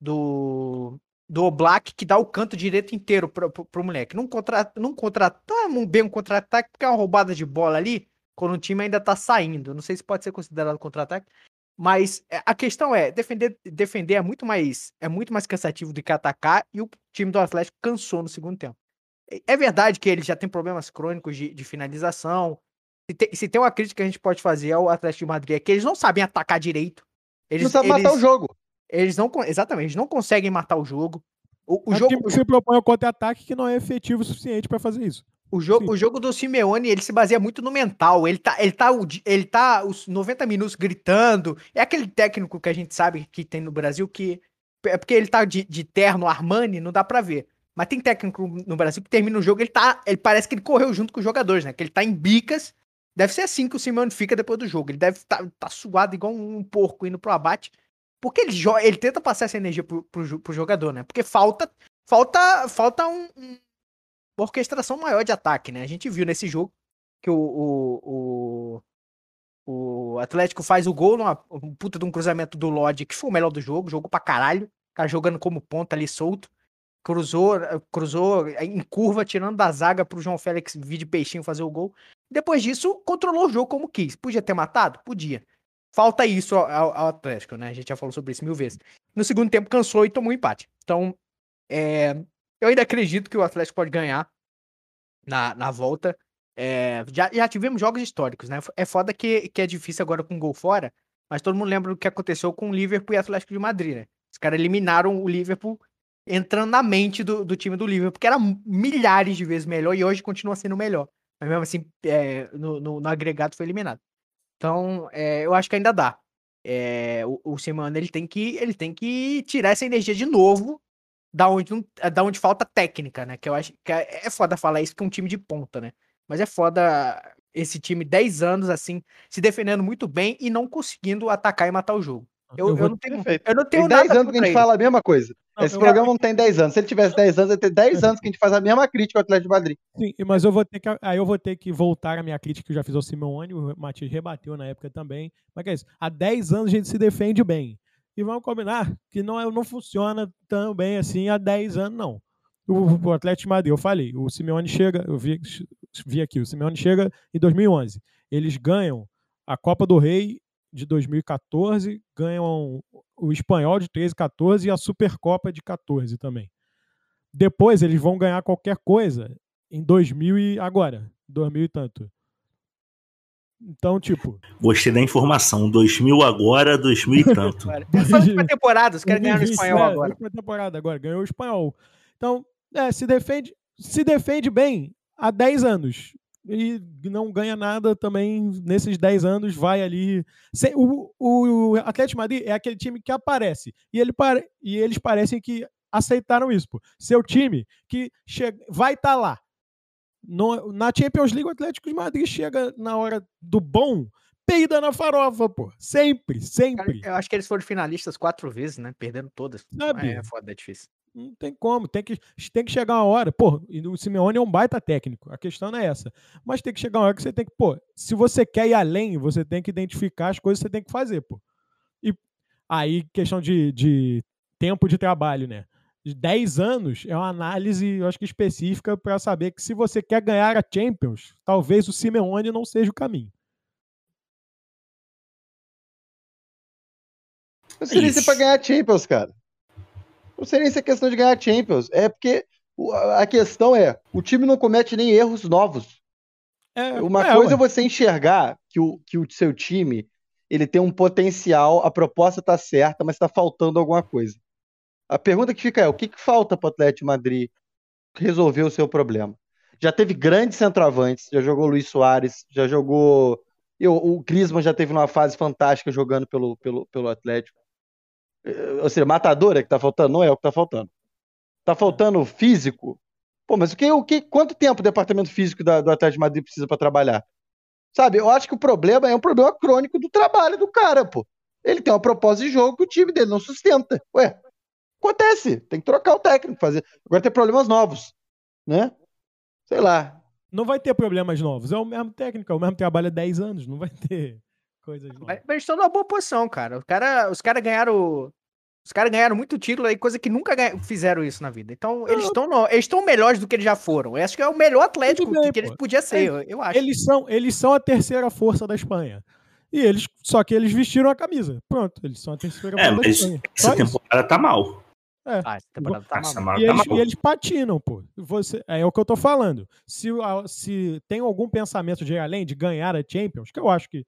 do, do Oblak, que dá o canto direito inteiro pro, pro, pro moleque. Num contra, num contra, tá bem um contra-ataque, porque é uma roubada de bola ali, quando o time ainda tá saindo. Não sei se pode ser considerado contra-ataque. Mas é, a questão é, defender, defender é muito mais é muito mais cansativo do que atacar, e o time do Atlético cansou no segundo tempo. É verdade que ele já tem problemas crônicos de, de finalização. Se tem, se tem, uma crítica que a gente pode fazer ao Atlético de Madrid é que eles não sabem atacar direito. Eles não sabem matar o jogo. Eles não, exatamente, eles não conseguem matar o jogo. O, o é jogo se propõe um contra-ataque que não é efetivo o suficiente para fazer isso. O jogo, o jogo do Simeone, ele se baseia muito no mental. Ele tá, ele tá, ele tá os 90 minutos gritando. É aquele técnico que a gente sabe que tem no Brasil que é porque ele tá de, de terno Armani, não dá para ver. Mas tem técnico no Brasil que termina o jogo, ele tá. Ele parece que ele correu junto com os jogadores, né? Que ele tá em bicas. Deve ser assim que o Simeone fica depois do jogo. Ele deve estar tá, tá suado igual um porco indo pro abate. Porque ele, ele tenta passar essa energia pro, pro, pro jogador, né? Porque falta. Falta. Falta um, um, uma orquestração maior de ataque, né? A gente viu nesse jogo que o, o, o, o Atlético faz o gol numa um puta de um cruzamento do Lodge, que foi o melhor do jogo, jogou pra caralho. Cara jogando como ponta ali solto cruzou, cruzou em curva, tirando da zaga para o João Félix vir de peixinho fazer o gol. Depois disso, controlou o jogo como quis. Podia ter matado? Podia. Falta isso ao, ao, Atlético, né? A gente já falou sobre isso mil vezes. No segundo tempo, cansou e tomou um empate. Então, é, eu ainda acredito que o Atlético pode ganhar na, na volta. É, já, já tivemos jogos históricos, né? É foda que, que é difícil agora com gol fora, mas todo mundo lembra o que aconteceu com o Liverpool e Atlético de Madrid, né? Os caras eliminaram o Liverpool entrando na mente do, do time do Liverpool, porque era milhares de vezes melhor e hoje continua sendo melhor. Mas mesmo assim, é, no, no, no, agregado foi eliminado. Então, é, eu acho que ainda dá. É, o, o ele tem que ele tem que tirar essa energia de novo da onde, da onde falta técnica, né? Que eu acho que é, é foda falar isso que é um time de ponta, né? Mas é foda esse time 10 anos assim, se defendendo muito bem e não conseguindo atacar e matar o jogo. Eu, eu, eu não tenho, eu não tenho tem 10 anos que a gente fala a mesma coisa. Não, Esse programa não tem 10 anos. Se ele tivesse 10 anos, ele tem 10 anos que a gente faz a mesma crítica ao Atlético de Madrid. Sim, mas eu vou ter que, aí eu vou ter que voltar à minha crítica que eu já fiz ao Simeone, o Matias rebateu na época também. Mas que é isso? Há 10 anos a gente se defende bem. E vamos combinar que não, é, não funciona tão bem assim há 10 anos, não. O, o Atlético de Madrid, eu falei, o Simeone chega, eu vi, vi aqui, o Simeone chega em 2011. Eles ganham a Copa do Rei de 2014, ganham o Espanhol de 13 14 e a Supercopa de 14 também. Depois eles vão ganhar qualquer coisa em 2000 e agora, 2000 e tanto. Então, tipo. Gostei da informação. 2000 agora, 2000 e (laughs) tanto. Essa última temporada, os caras ganharam o espanhol é, agora. Última temporada agora, ganhou o espanhol. Então, é, se defende, se defende bem há 10 anos e não ganha nada também nesses 10 anos, vai ali. O, o Atlético Madrid é aquele time que aparece e, ele e eles parecem que aceitaram isso. Pô. Seu time que chega, vai estar tá lá. No, na Champions League, o Atlético de Madrid chega na hora do bom, peida na farofa, pô. Sempre, sempre. Eu acho que eles foram finalistas quatro vezes, né? Perdendo todas. Sabe? É foda, é difícil. Não tem como, tem que, tem que chegar uma hora. Pô, e o Simeone é um baita técnico, a questão não é essa. Mas tem que chegar uma hora que você tem que, pô, se você quer ir além, você tem que identificar as coisas que você tem que fazer, pô. E aí, questão de, de tempo de trabalho, né? De 10 anos é uma análise, eu acho que específica, para saber que se você quer ganhar a Champions, talvez o Simeone não seja o caminho. Não seria para ganhar Champions, cara. Não seria isso a questão de ganhar Champions. É porque a questão é, o time não comete nem erros novos. É, Uma é, coisa é você enxergar que o, que o seu time ele tem um potencial, a proposta está certa, mas está faltando alguma coisa. A pergunta que fica é: o que, que falta para o Atlético Madrid resolver o seu problema? Já teve grandes centroavantes, já jogou Luiz Soares, já jogou. Eu, o Griezmann já teve uma fase fantástica jogando pelo, pelo, pelo Atlético. Eh, ou seja, matadora que tá faltando? Não é o que tá faltando. Tá faltando físico? Pô, mas o que, o que, quanto tempo o departamento físico da, do Atlético de Madrid precisa para trabalhar? Sabe, eu acho que o problema é um problema crônico do trabalho do cara, pô. Ele tem uma proposta de jogo que o time dele não sustenta. Ué, acontece. Tem que trocar o técnico, fazer. Agora tem problemas novos, né? Sei lá. Não vai ter problemas novos. É o mesmo técnico, é o mesmo trabalho há 10 anos. Não vai ter coisas novas. Mas, mas estão numa boa posição, cara. Os caras os cara ganharam os caras ganharam muito título aí, coisa que nunca fizeram isso na vida. Então, eles estão eles estão melhores do que eles já foram. Eu acho que é o melhor Atlético bem, que, que eles podiam ser, é, eu, acho. Eles são, eles são a terceira força da Espanha. E eles, só que eles vestiram a camisa. Pronto, eles são a terceira é, força da Espanha. Essa só temporada isso. tá mal. É. Ah, essa temporada tá Essa mal. E, tá eles, mal. e eles patinam, pô. Você, é, é o que eu tô falando. Se, se tem algum pensamento de além de ganhar a Champions, que eu acho que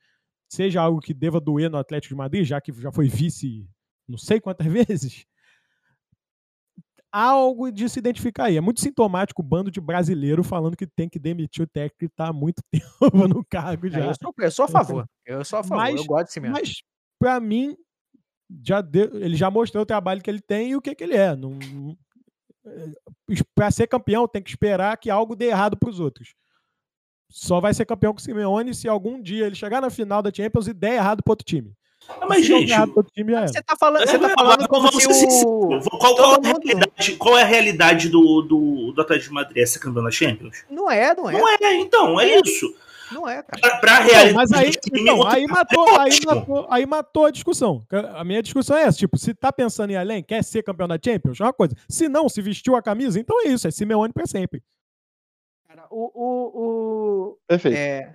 seja algo que deva doer no Atlético de Madrid, já que já foi vice não sei quantas (laughs) vezes, algo de se identificar aí. É muito sintomático o bando de brasileiro falando que tem que demitir o técnico que está há muito (laughs) tempo no cargo é, já. É, eu, sou, eu, sou, a favor. Eu sou a favor. Mas, eu gosto mesmo. Mas, para mim, já deu, ele já mostrou o trabalho que ele tem e o que, que ele é. Não, é, para ser campeão, tem que esperar que algo dê errado para os outros. Só vai ser campeão com o Simeone se algum dia ele chegar na final da Champions e der errado para outro time. Mas, gente, você tá falando, você tá falando como se o... Qual, qual, é a realidade, qual é a realidade do, do, do Atlético de Madrid? É ser campeão da Champions? Não é, não é. Não é, então, é isso. Não é, cara. Pra, pra realidade. mas aí, então, aí, matou, é aí, matou, aí matou a discussão. A minha discussão é essa: tipo, se tá pensando em além, quer ser campeão da Champions, é uma coisa. Se não, se vestiu a camisa, então é isso, é Simeone pra sempre. Cara, o. o, o Perfeito. É,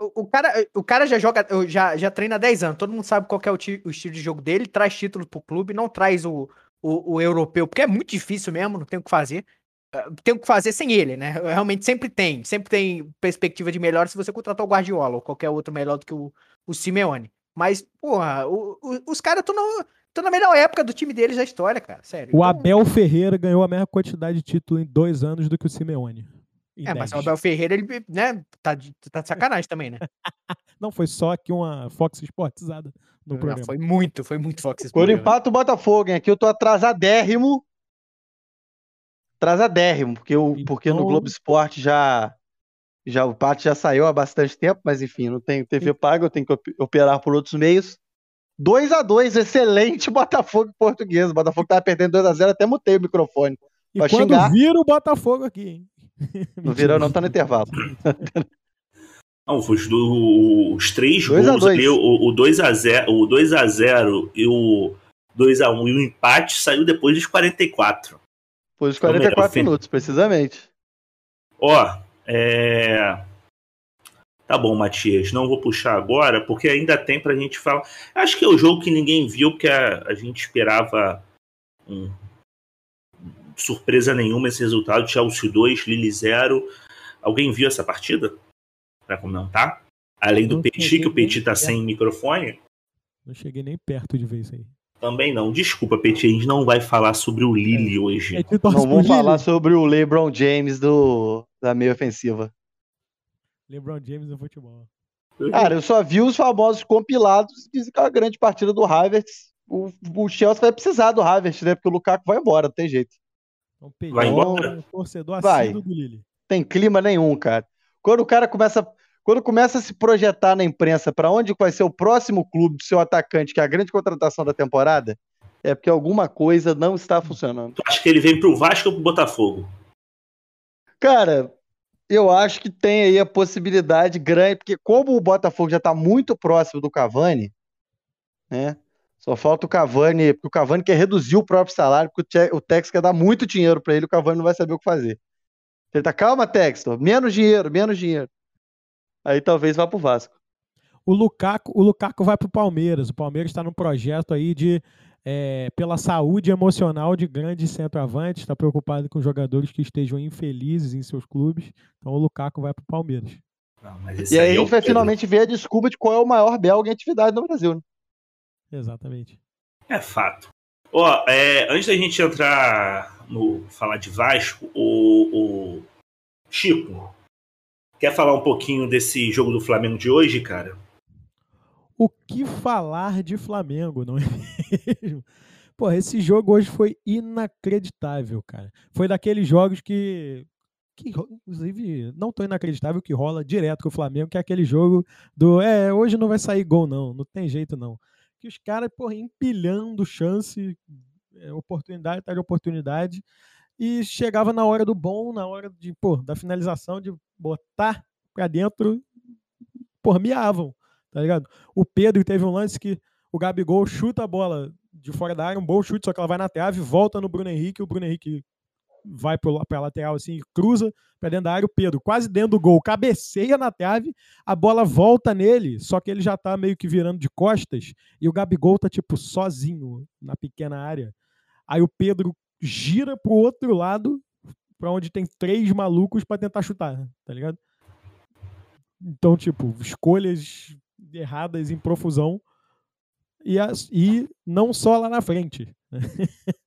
o, cara, o cara já joga, já, já treina há 10 anos, todo mundo sabe qual é o, ti, o, estilo de jogo dele, traz título pro clube, não traz o, o, o, europeu, porque é muito difícil mesmo, não tem o que fazer. Ah, tem o que fazer sem ele, né? Realmente sempre tem, sempre tem perspectiva de melhor se você contratar o Guardiola ou qualquer outro melhor do que o, o Simeone. Mas, porra, o, o, os caras estão na, na melhor época do time deles da história, cara, sério. O então... Abel Ferreira ganhou a mesma quantidade de título em dois anos do que o Simeone. É, mas o Abel Ferreira, ele, né, tá de, tá de sacanagem também, né? (laughs) Não, foi só aqui uma Fox Sportizada no Não, programa. Foi muito, foi muito Fox Sports. Por empate o Botafogo, hein? Aqui eu tô atrasadérrimo. Atrasadérrimo, porque, eu, então... porque no Globo Esporte já, já o empate já saiu há bastante tempo, mas enfim, não tenho TV paga, eu tenho que operar por outros meios. 2 a 2 excelente (laughs) Botafogo português. O Botafogo tava perdendo 2 a 0 até mutei o microfone. E quando xingar. vira o Botafogo aqui, hein? Não virou, não, tá no intervalo. (laughs) Não, os, do, os três gols ali, o, 2x0 o 2 a 0 e o 2x1 e o empate saiu depois dos 44. Depois dos 44 então, minutos, precisamente. Ó, é. Tá bom, Matias, não vou puxar agora, porque ainda tem pra gente falar. Acho que é o jogo que ninguém viu, porque a, a gente esperava um, surpresa nenhuma esse resultado. Chelsea 2, Lille 0. Alguém viu essa partida? Para comentar? Além do Petit, que o Petit tá sem microfone. Não cheguei nem perto de ver isso aí. Também não. Desculpa, Petit, a gente não vai falar sobre o Lille é. hoje. É não vamos falar sobre o LeBron James do, da meia ofensiva. LeBron James no futebol. Cara, eu só vi os famosos compilados e dizem que é uma grande partida do Havertz. O, o Chelsea vai precisar do Havertz, né? Porque o Lukaku vai embora, não tem jeito. Então, Vai embora? Um torcedor vai. do Lille. Tem clima nenhum, cara. Quando o cara começa, quando começa a se projetar na imprensa para onde vai ser o próximo clube do seu atacante, que é a grande contratação da temporada, é porque alguma coisa não está funcionando. Tu acha que ele vem pro Vasco ou pro Botafogo? Cara, eu acho que tem aí a possibilidade grande, porque como o Botafogo já está muito próximo do Cavani, né? Só falta o Cavani, porque o Cavani quer reduzir o próprio salário, porque o Tex quer dar muito dinheiro para ele, o Cavani não vai saber o que fazer. Ele tá, calma, Textor, menos dinheiro, menos dinheiro. Aí talvez vá pro Vasco. O Lukaku, o Lukaku vai pro Palmeiras. O Palmeiras está num projeto aí de é, pela saúde emocional de grandes centroavantes, está preocupado com jogadores que estejam infelizes em seus clubes. Então o Lukaku vai pro Palmeiras. Não, e aí, aí é a gente vai finalmente ver a desculpa de qual é o maior belga em atividade no Brasil. Né? Exatamente. É fato. Ó, é, antes da gente entrar no falar de Vasco, o, o Chico, quer falar um pouquinho desse jogo do Flamengo de hoje, cara? O que falar de Flamengo, não é (laughs) mesmo? Pô, esse jogo hoje foi inacreditável, cara. Foi daqueles jogos que que inclusive não tão inacreditável que rola direto com o Flamengo, que é aquele jogo do é, hoje não vai sair gol não, não tem jeito não que os caras, porra, empilhando chance, é, oportunidade atrás de oportunidade, e chegava na hora do bom, na hora de, pô, da finalização, de botar pra dentro, porra, miavam, tá ligado? O Pedro teve um lance que o Gabigol chuta a bola de fora da área, um bom chute, só que ela vai na trave, volta no Bruno Henrique, o Bruno Henrique vai para a lateral assim, cruza para dentro da área, o Pedro quase dentro do gol, cabeceia na trave, a bola volta nele, só que ele já tá meio que virando de costas e o Gabigol tá tipo sozinho na pequena área. Aí o Pedro gira pro outro lado, para onde tem três malucos para tentar chutar, tá ligado? Então, tipo, escolhas erradas em profusão e, as, e não só lá na frente. (laughs)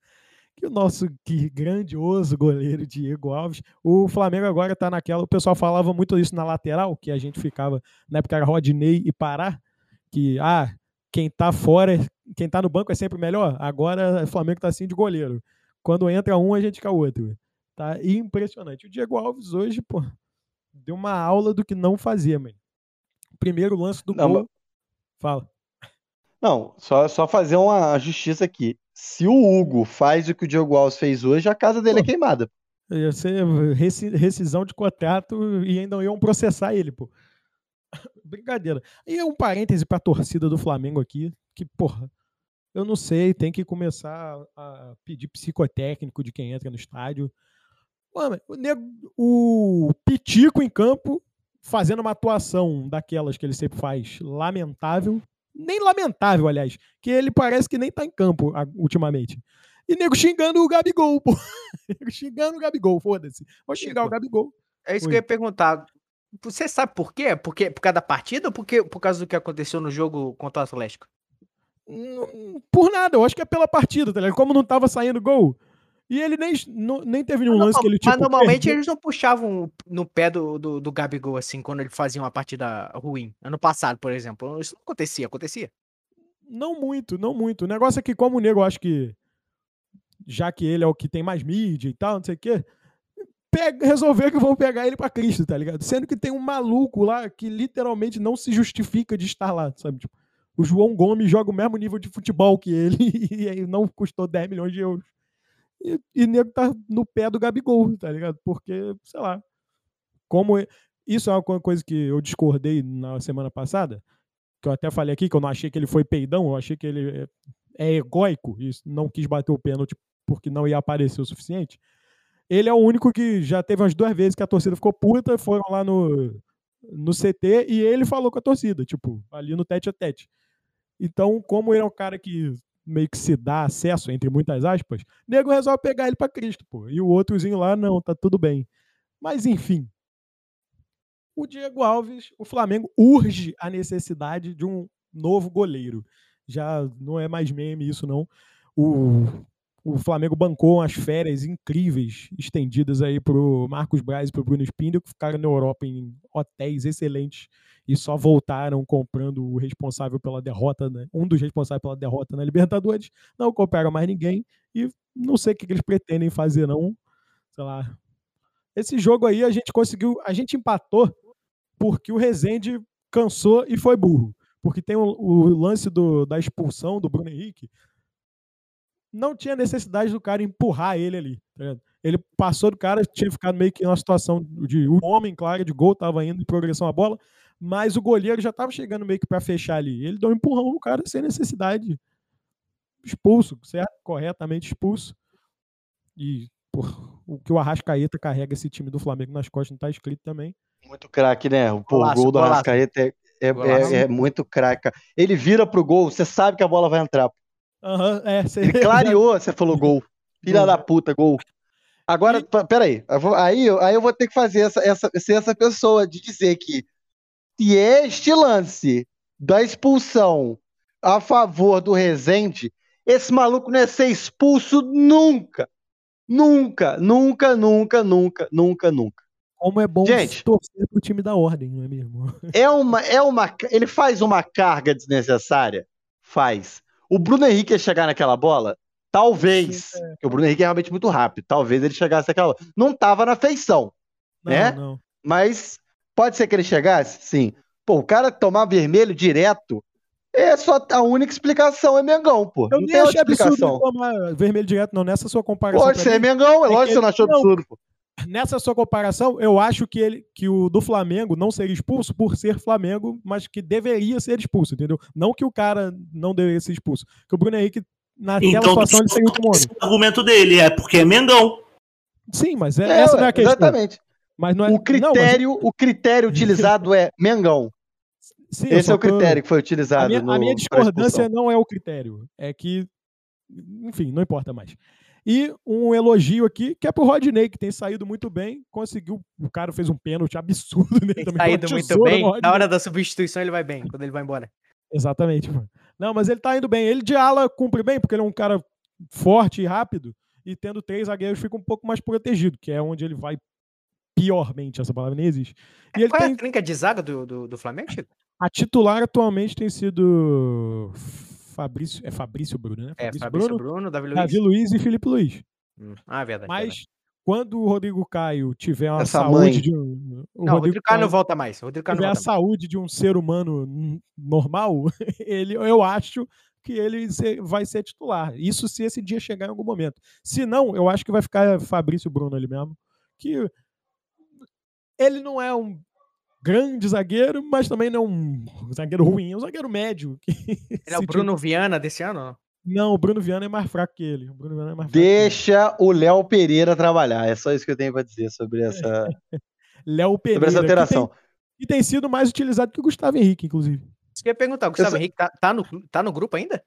O nosso que grandioso goleiro Diego Alves, o Flamengo agora está naquela, o pessoal falava muito isso na lateral, que a gente ficava, na época era Rodney e Pará, que ah, quem tá fora, quem tá no banco é sempre melhor. Agora o Flamengo tá assim de goleiro. Quando entra um, a gente fica outro. Tá impressionante. O Diego Alves hoje, pô, deu uma aula do que não fazia, mano. Primeiro lance do não, gol. Mas... Fala. Não, só, só fazer uma justiça aqui se o Hugo faz o que o Diogo Alves fez hoje, a casa dele é pô, é queimada. Ia ser rescisão de contrato e ainda iam processar ele, pô. (laughs) Brincadeira. E um parêntese pra torcida do Flamengo aqui, que, porra, eu não sei, tem que começar a pedir psicotécnico de quem entra no estádio. Mano, o, o Pitico em campo, fazendo uma atuação daquelas que ele sempre faz, lamentável, nem lamentável, aliás, que ele parece que nem tá em campo ultimamente. E nego xingando o Gabigol, pô. (laughs) nego xingando o Gabigol, foda-se. Vou xingar o Gabigol. É isso Oi. que eu ia perguntar. Você sabe por quê? Porque, por causa da partida ou porque, por causa do que aconteceu no jogo contra o Atlético? Por nada, eu acho que é pela partida, tá ligado? Como não tava saindo gol. E ele nem, não, nem teve nenhum lance que ele tipo. Mas normalmente eles não puxavam no pé do, do, do, Gabigol, assim, quando ele fazia uma partida ruim. Ano passado, por exemplo. Isso não acontecia, acontecia. Não muito, não muito. O negócio é que, como o nego, acho que. Já que ele é o que tem mais mídia e tal, não sei o quê. Pega, resolver que vão pegar ele para Cristo, tá ligado? Sendo que tem um maluco lá que literalmente não se justifica de estar lá, sabe? Tipo, o João Gomes joga o mesmo nível de futebol que ele (laughs) e não custou 10 milhões de euros e, e nego tá no pé do Gabigol, tá ligado? Porque, sei lá, como. Isso é uma coisa que eu discordei na semana passada, que eu até falei aqui, que eu não achei que ele foi peidão, eu achei que ele é, é egóico e não quis bater o pênalti porque não ia aparecer o suficiente. Ele é o único que já teve umas duas vezes que a torcida ficou puta, foram lá no, no CT e ele falou com a torcida, tipo, ali no tete a tete. Então, como ele é um cara que meio que se dá acesso, entre muitas aspas, nego resolve pegar ele para Cristo, pô. E o outrozinho lá, não, tá tudo bem. Mas enfim. O Diego Alves, o Flamengo urge a necessidade de um novo goleiro. Já não é mais meme isso, não. O, o Flamengo bancou umas férias incríveis estendidas aí pro Marcos Braz e pro Bruno Spindel, que ficaram na Europa em hotéis excelentes e só voltaram comprando o responsável pela derrota, né? um dos responsáveis pela derrota na Libertadores, não compraram mais ninguém e não sei o que eles pretendem fazer não, sei lá. Esse jogo aí a gente conseguiu, a gente empatou porque o Rezende cansou e foi burro, porque tem o, o lance do, da expulsão do Bruno Henrique, não tinha necessidade do cara empurrar ele ali. Tá ele passou do cara, tinha ficado meio que numa situação de um homem, claro, de gol, tava indo em progressão a bola, mas o goleiro já tava chegando meio que para fechar ali. Ele deu um empurrão no cara sem necessidade. Expulso, certo? Corretamente expulso. E o que o Arrascaeta carrega esse time do Flamengo nas costas não tá escrito também. Muito craque, né? O gol do Arrascaeta é, é, é, é muito craque. Ele vira pro gol, você sabe que a bola vai entrar. Uhum, é, cê... Ele (laughs) clareou, você falou gol. Filha da puta, gol. Agora, e... peraí, aí, aí eu vou ter que fazer essa, essa, ser essa pessoa de dizer que se este lance da expulsão a favor do Rezende, esse maluco não é ser expulso nunca. Nunca, nunca, nunca, nunca, nunca, nunca. Como é bom Gente, torcer pro time da ordem, não é mesmo? (laughs) É uma, é uma, ele faz uma carga desnecessária? Faz. O Bruno Henrique ia chegar naquela bola? Talvez. Sim, é. o Bruno Henrique é realmente muito rápido. Talvez ele chegasse naquela. Não estava na feição. Não, né? Não. Mas pode ser que ele chegasse? Sim. Pô, o cara tomar vermelho direto é só a única explicação é Mengão, pô. Eu não tem outra explicação. Tomar vermelho direto, não. Nessa sua comparação. Pode ser Mengão, é lógico que você não achou não, absurdo, pô. Nessa sua comparação, eu acho que, ele, que o do Flamengo não seria expulso por ser Flamengo, mas que deveria ser expulso, entendeu? Não que o cara não deveria ser expulso. Que o Bruno Henrique naquela então, situação ele seria muito esse o argumento dele é porque é Mengão. Sim, mas é, é, essa não é a questão. Exatamente. Mas não é, o critério, não, mas... o critério utilizado é Mengão. (laughs) Sim, Esse é o critério que foi utilizado. A minha, no, a minha discordância não é o critério. É que, enfim, não importa mais. E um elogio aqui, que é pro Rodney, que tem saído muito bem, conseguiu, o cara fez um pênalti absurdo nele tem também. Saído muito bem, na hora da substituição ele vai bem, quando ele vai embora. Exatamente, mano. Não, mas ele tá indo bem. Ele de ala cumpre bem, porque ele é um cara forte e rápido, e tendo três zagueiros fica um pouco mais protegido, que é onde ele vai piormente, essa palavra nem existe. E ele Qual tem... é a clínica de zaga do, do, do Flamengo, Chico? A titular atualmente tem sido Fabrício, é Fabrício Bruno, né? É, Fabrício é, Fabrício Bruno, Bruno Davi Luiz. Davi Luiz e Felipe Luiz. Hum. Ah, é verdade. Mas verdade. quando o Rodrigo Caio tiver uma Essa saúde mãe. de um. O não, Rodrigo, Rodrigo Caio não volta mais. O Rodrigo Caio tiver a saúde de um ser humano normal, (laughs) ele, eu acho que ele vai ser titular. Isso se esse dia chegar em algum momento. Se não, eu acho que vai ficar Fabrício Bruno ali mesmo. Que ele não é um grande zagueiro, mas também não um zagueiro ruim, é um zagueiro médio. (laughs) Ele é o Bruno Viana desse ano? Não, o Bruno Viana é mais fraco que ele. O Bruno Viana é mais Deixa o Léo Pereira trabalhar. É só isso que eu tenho para dizer sobre (laughs) essa. Léo Pereira. Sobre essa alteração. Que tem, tem sido mais utilizado que o Gustavo Henrique, inclusive. Você ia perguntar, o Gustavo Henrique tá, tá, no, tá no grupo ainda?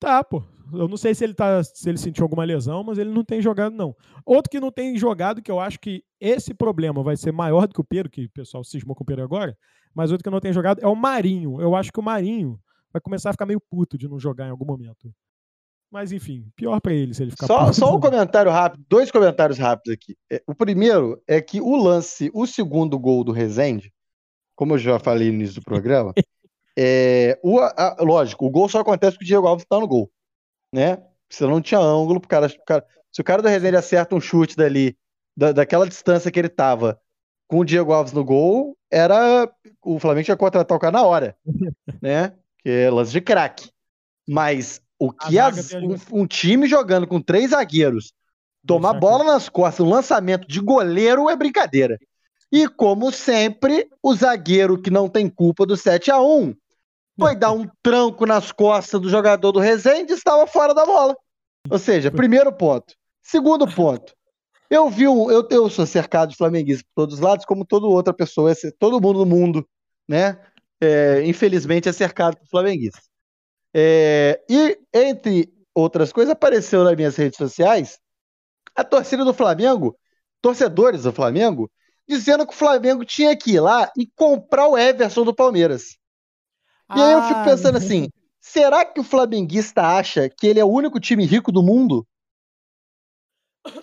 Tá, pô. Eu não sei se ele tá, se ele sentiu alguma lesão, mas ele não tem jogado, não. Outro que não tem jogado, que eu acho que esse problema vai ser maior do que o Pedro, que o pessoal cismou com o Pedro agora, mas outro que não tem jogado é o Marinho. Eu acho que o Marinho vai começar a ficar meio puto de não jogar em algum momento. Mas enfim, pior para ele se ele ficar Só, puto. só um comentário rápido, dois comentários rápidos aqui. É, o primeiro é que o lance, o segundo gol do Rezende, como eu já falei no início do programa, (laughs) é, o, a, lógico, o gol só acontece porque o Diego Alves tá no gol né? Você não tinha ângulo pro cara, pro cara. Se o cara do Resende acerta um chute dali, da, daquela distância que ele tava, com o Diego Alves no gol, era. O Flamengo que contratar o cara na hora, (laughs) né? Que é lance de craque. Mas o que as, um, um, time jogando com três zagueiros tomar bola nas costas, um lançamento de goleiro é brincadeira. E como sempre, o zagueiro que não tem culpa do 7 a 1 foi dar um tranco nas costas do jogador do Resende e estava fora da bola. Ou seja, primeiro ponto. Segundo ponto. Eu vi. Eu, eu sou cercado de flamenguistas por todos os lados, como toda outra pessoa, todo mundo no mundo, né? É, infelizmente é cercado por flamenguistas. É, e, entre outras coisas, apareceu nas minhas redes sociais a torcida do Flamengo, torcedores do Flamengo, dizendo que o Flamengo tinha que ir lá e comprar o Everson do Palmeiras. E aí eu fico pensando assim, será que o flamenguista acha que ele é o único time rico do mundo?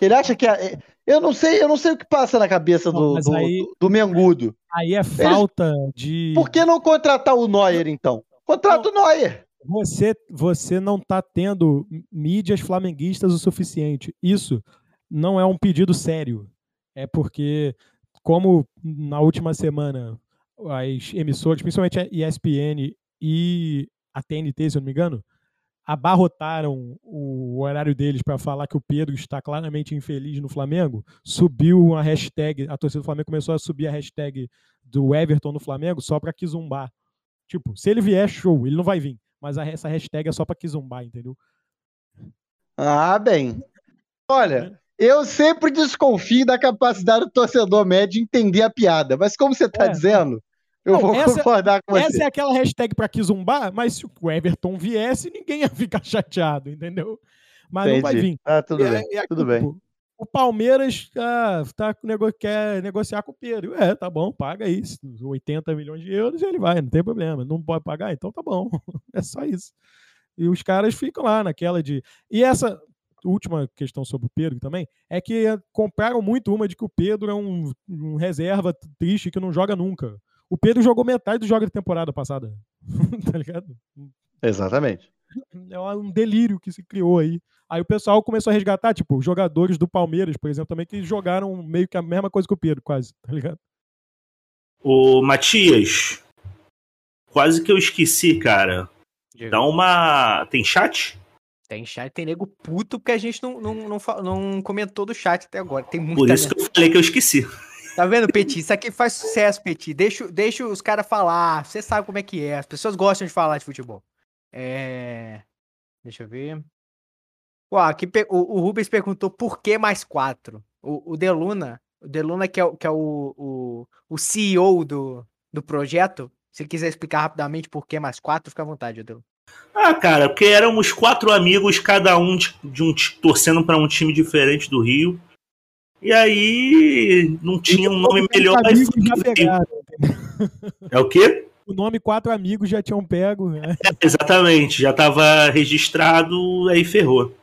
Ele acha que é, eu não sei, eu não sei o que passa na cabeça do, do, aí, do, do Mengudo. Aí é falta Eles, de. Por que não contratar o Neuer então? Contrata o Neuer. Você, você não está tendo mídias flamenguistas o suficiente. Isso não é um pedido sério. É porque, como na última semana as emissoras, principalmente a ESPN e a TNT, se eu não me engano, abarrotaram o horário deles para falar que o Pedro está claramente infeliz no Flamengo, subiu uma hashtag, a torcida do Flamengo começou a subir a hashtag do Everton no Flamengo só para Kizumbar. Tipo, se ele vier, show, ele não vai vir, mas essa hashtag é só para Kizumbar, entendeu? Ah, bem. Olha, eu sempre desconfio da capacidade do torcedor médio de entender a piada, mas como você está é. dizendo, eu não, vou essa, concordar com você. Essa é aquela hashtag para Kizumbar, mas se o Everton viesse, ninguém ia ficar (laughs) chateado, entendeu? Mas Entendi. não vai vir. Ah, tudo é, bem, é, tudo bem. O Palmeiras ah, tá, nego quer negociar com o Pedro. É, tá bom, paga isso. 80 milhões de euros e ele vai, não tem problema. Não pode pagar? Então tá bom. (laughs) É só isso. E os caras ficam lá naquela de. E essa última questão sobre o Pedro também é que compraram muito uma de que o Pedro é um, um reserva triste que não joga nunca. O Pedro jogou metade do jogo da temporada passada. (laughs) tá ligado? Exatamente. É um delírio que se criou aí. Aí o pessoal começou a resgatar, tipo, jogadores do Palmeiras, por exemplo, também, que jogaram meio que a mesma coisa que o Pedro, quase, tá ligado? Ô, Matias, quase que eu esqueci, cara. Dá uma. Tem chat? Tem chat, tem nego puto, porque a gente não, não, não, não comentou do chat até agora. Tem muita Por isso que eu falei que eu esqueci. Tá vendo, Petit? Isso aqui faz sucesso, Petit. Deixa, deixa os caras falar. Você sabe como é que é. As pessoas gostam de falar de futebol. É. Deixa eu ver. Ó, aqui o, o Rubens perguntou por que mais quatro? O, o Deluna, o Deluna que é, que é o, o, o CEO do, do projeto, se quiser explicar rapidamente por que mais quatro, fica à vontade, Deluna. Ah, cara, porque éramos quatro amigos, cada um de, de um torcendo para um time diferente do Rio. E aí não tinha um nome melhor. É o quê? O nome quatro amigos já tinham pego. Né? É, exatamente, já estava registrado, aí ferrou.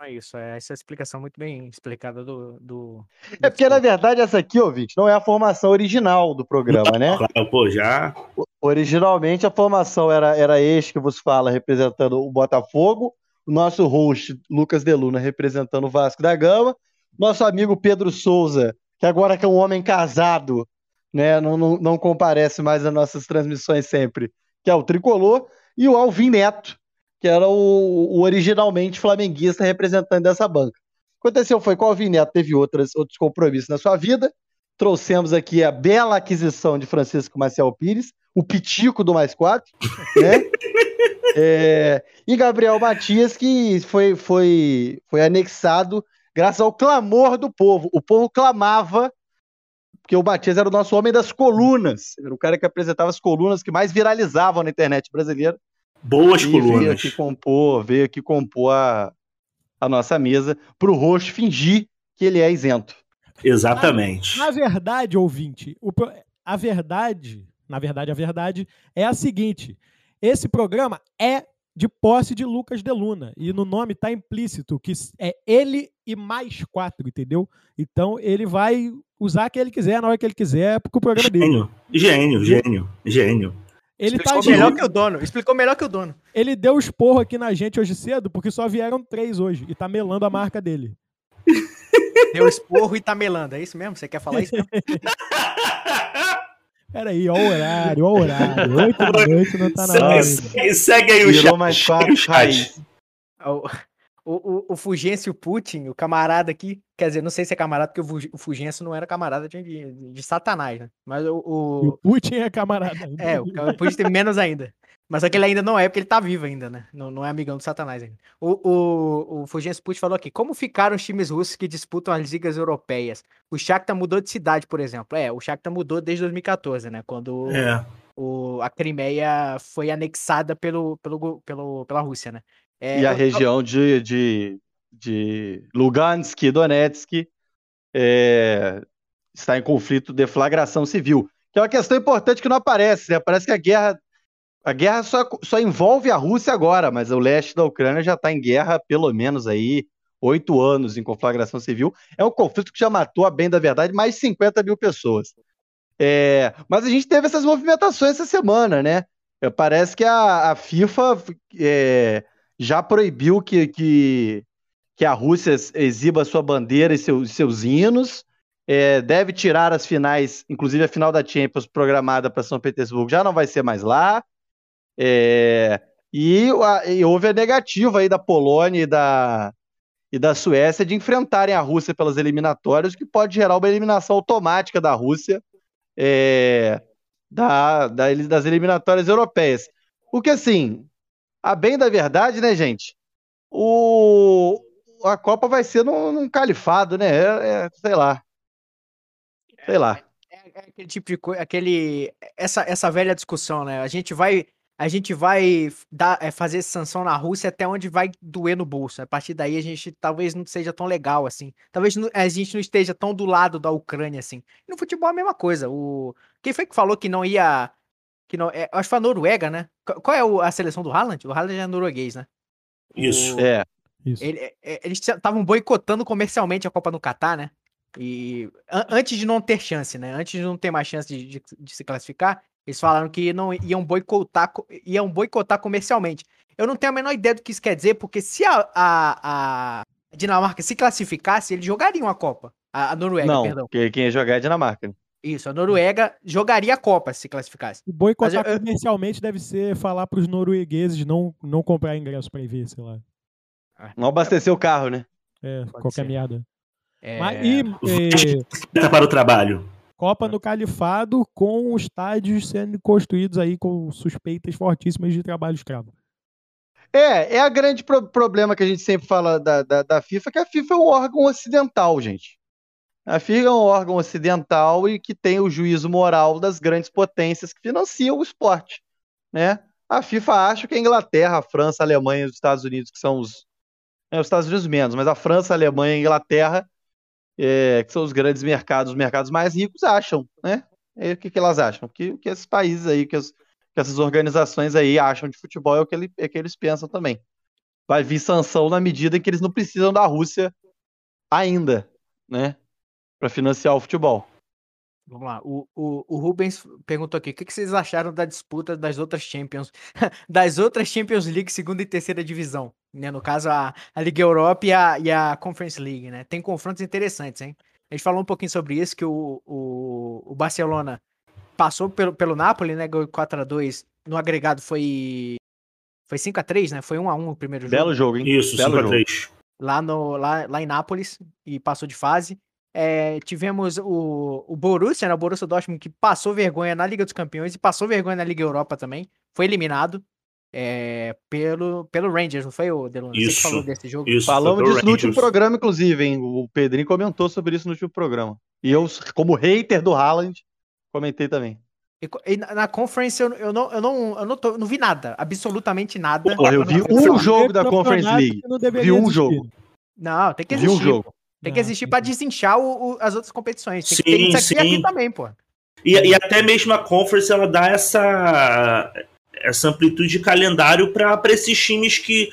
É isso, é essa explicação muito bem explicada do. do... É porque, na verdade, essa aqui, ouvinte, não é a formação original do programa, né? Claro, pô, já. Originalmente a formação era, era este que vos fala, representando o Botafogo, o nosso host, Lucas Deluna, representando o Vasco da Gama, nosso amigo Pedro Souza, que agora que é um homem casado, né, não, não, não comparece mais às nossas transmissões sempre, que é o Tricolor, e o Alvin Neto, que era o, o originalmente flamenguista representante dessa banca. O que aconteceu foi que o Alvin Neto teve outras, outros compromissos na sua vida. Trouxemos aqui a bela aquisição de Francisco Marcel Pires, o pitico do mais quatro, né? (laughs) é, e Gabriel Matias, que foi, foi, foi anexado graças ao clamor do povo. O povo clamava, porque o Matias era o nosso homem das colunas. Era o cara que apresentava as colunas que mais viralizavam na internet brasileira. Boas e colunas. Veio aqui compor, veio aqui compor a, a nossa mesa para o rosto fingir que ele é isento. Exatamente. Na, na verdade, ouvinte, o, a verdade, na verdade, a verdade é a seguinte: esse programa é de posse de Lucas Deluna. E no nome está implícito que é ele e mais quatro, entendeu? Então ele vai usar que ele quiser na hora que ele quiser, porque o programa é dele. Gênio, gênio, gênio. Ele tá Explicou tá melhor que o dono. Explicou melhor que o dono. Ele deu esporro aqui na gente hoje cedo, porque só vieram três hoje. E tá melando a marca dele. (laughs) Deu esporro e tá melando. É isso mesmo? Você quer falar isso mesmo? (laughs) Peraí, ó o horário, ó o horário. Oito da noite não tá na hora. Segue, segue aí o chat. mais quatro raiz. O, o, o Fugêncio Putin, o camarada aqui, quer dizer, não sei se é camarada, porque o Fugêncio não era camarada de, de, de Satanás, né? Mas o, o... o. Putin é camarada. É, o, Putin tem menos ainda. Mas só que ele ainda não é, porque ele tá vivo ainda, né? Não, não é amigão do Satanás ainda. O, o, o Fugêncio Putin falou aqui: como ficaram os times russos que disputam as ligas europeias? O Shakhtar mudou de cidade, por exemplo. É, o Shakhtar mudou desde 2014, né? Quando é. o, a Crimeia foi anexada pelo, pelo, pelo, pela Rússia, né? É, e a eu, região de, de, de Lugansk e Donetsk é, está em conflito de deflagração civil, que é uma questão importante que não aparece, né? Parece que a guerra a guerra só, só envolve a Rússia agora, mas o leste da Ucrânia já está em guerra pelo menos aí oito anos em conflagração civil. É um conflito que já matou, a bem da verdade, mais de 50 mil pessoas. É, mas a gente teve essas movimentações essa semana, né? É, parece que a, a FIFA é, já proibiu que, que, que a Rússia exiba sua bandeira e seus, seus hinos. É, deve tirar as finais, inclusive a final da Champions programada para São Petersburgo, já não vai ser mais lá. É, E, a- e houve a negativa aí da Polônia e da, e da Suécia de enfrentarem a Rússia pelas eliminatórias, o que pode gerar uma eliminação automática da Rússia é, da, da- das eliminatórias europeias. Porque, assim, a bem da verdade, né, gente? O, a Copa vai ser num, num califado, né? É- é, sei lá. Sei lá. É, é aquele tipo de coisa, aquele essa, essa velha discussão, né? A gente vai a gente vai dar, é, fazer sanção na Rússia até onde vai doer no bolso. A partir daí a gente talvez não seja tão legal assim. Talvez a gente não esteja tão do lado da Ucrânia assim. E no futebol é a mesma coisa. O quem foi que falou que não ia que não, é, acho que foi a Noruega, né? Qu- Qual é o- a seleção do Haaland? O Haaland é norueguês, né? Isso. O- É. Isso. ele- é- é- eles estavam boicotando comercialmente a Copa no Catar, né? E an- antes de não ter chance, né? Antes de não ter mais chance de, de- de se classificar, eles falaram que não iam boicotar, co- iam boicotar comercialmente. Eu não tenho a menor ideia do que isso quer dizer, porque se a, a- a Dinamarca se classificasse, eles jogariam a Copa. A, a Noruega, Não, perdão. porque quem ia jogar é a Dinamarca. Isso, a Noruega jogaria a Copa se classificasse. O boicotar Mas eu- eu- comercialmente deve ser falar pros noruegueses não, não comprar ingresso pra ir ver, sei lá. Não abastecer o carro, né? É, Pode qualquer ser. merda. É, Mas, e, e Tá para o trabalho. Copa no Califado com estádios sendo construídos aí com suspeitas fortíssimas de trabalho escravo. É, é a grande pro- problema que a gente sempre fala da, da, da FIFA, que a FIFA é um órgão ocidental, gente. A FIFA é um órgão ocidental e que tem o juízo moral das grandes potências que financiam o esporte, né? A FIFA acha que a Inglaterra, a França, a Alemanha e os Estados Unidos, que são os... É, os Estados Unidos menos, mas a França, a Alemanha e a Inglaterra, é, que são os grandes mercados, os mercados mais ricos, acham, né? É, o que, que elas acham? Que, que esses países aí, que, as- que essas organizações aí acham de futebol é o que, ele- é que eles pensam também. Vai vir sanção na medida em que eles não precisam da Rússia ainda, né? Para financiar o futebol. Vamos lá. O, o, o Rubens perguntou aqui: o que, que vocês acharam da disputa das outras Champions, (laughs) das outras Champions League, segunda e terceira divisão? Né? No caso, a, a Liga Europa e a, e a Conference League, né? Tem confrontos interessantes, hein? A gente falou um pouquinho sobre isso, que o, o, o Barcelona passou pelo, pelo Napoli, né? Ganhou 4x2. No agregado foi. Foi 5x3, né? Foi 1x1 o primeiro jogo Belo jogo, hein? Isso, Belo 5x3. lá, no, lá, lá em Nápoles e passou de fase. É, tivemos o, o Borussia, né, o Borussia Dortmund, que passou vergonha na Liga dos Campeões e passou vergonha na Liga Europa também. Foi eliminado é, pelo, pelo Rangers, não foi o? Você que Isso, falou desse jogo? Isso, Falamos disso no último programa, inclusive, hein? O Pedrinho comentou sobre isso no último programa. E eu, como hater do Haaland, comentei também. E e na, na Conference eu, eu não, eu não, eu não, tô- não vi nada, absolutamente nada. Porra, eu vi um jogo da Conference League. Vi um existir. jogo. Não, tem que Vi um existir. jogo. Tem que existir tem que- desinchar o- o- as outras competições. Tem que Sim, ter isso aqui e sim. aqui também, pô. E, e até mesmo a Conference ela dá essa, essa amplitude de calendário para esses times que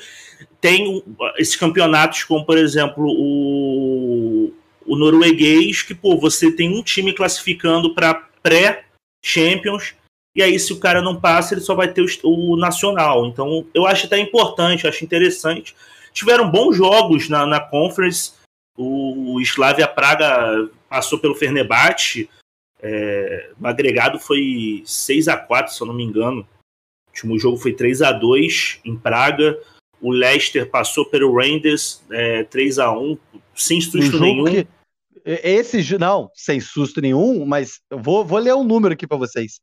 têm esses campeonatos, como por exemplo o, o norueguês, que pô, você tem um time classificando para pré-Champions, e aí se o cara não passa, ele só vai ter o, o nacional. Então eu acho até importante, acho interessante. Tiveram bons jogos na, na Conference. O, o Slavia Praga passou pelo Fenerbahçe. É, o agregado foi 6 a 4 se eu não me engano. O último jogo foi 3 a 2 em Praga. O Leicester passou pelo Rangers é, 3 a 1 sem Um susto jogo nenhum. que. Esse. Não, sem susto nenhum, mas eu vou, vou ler um número aqui pra vocês.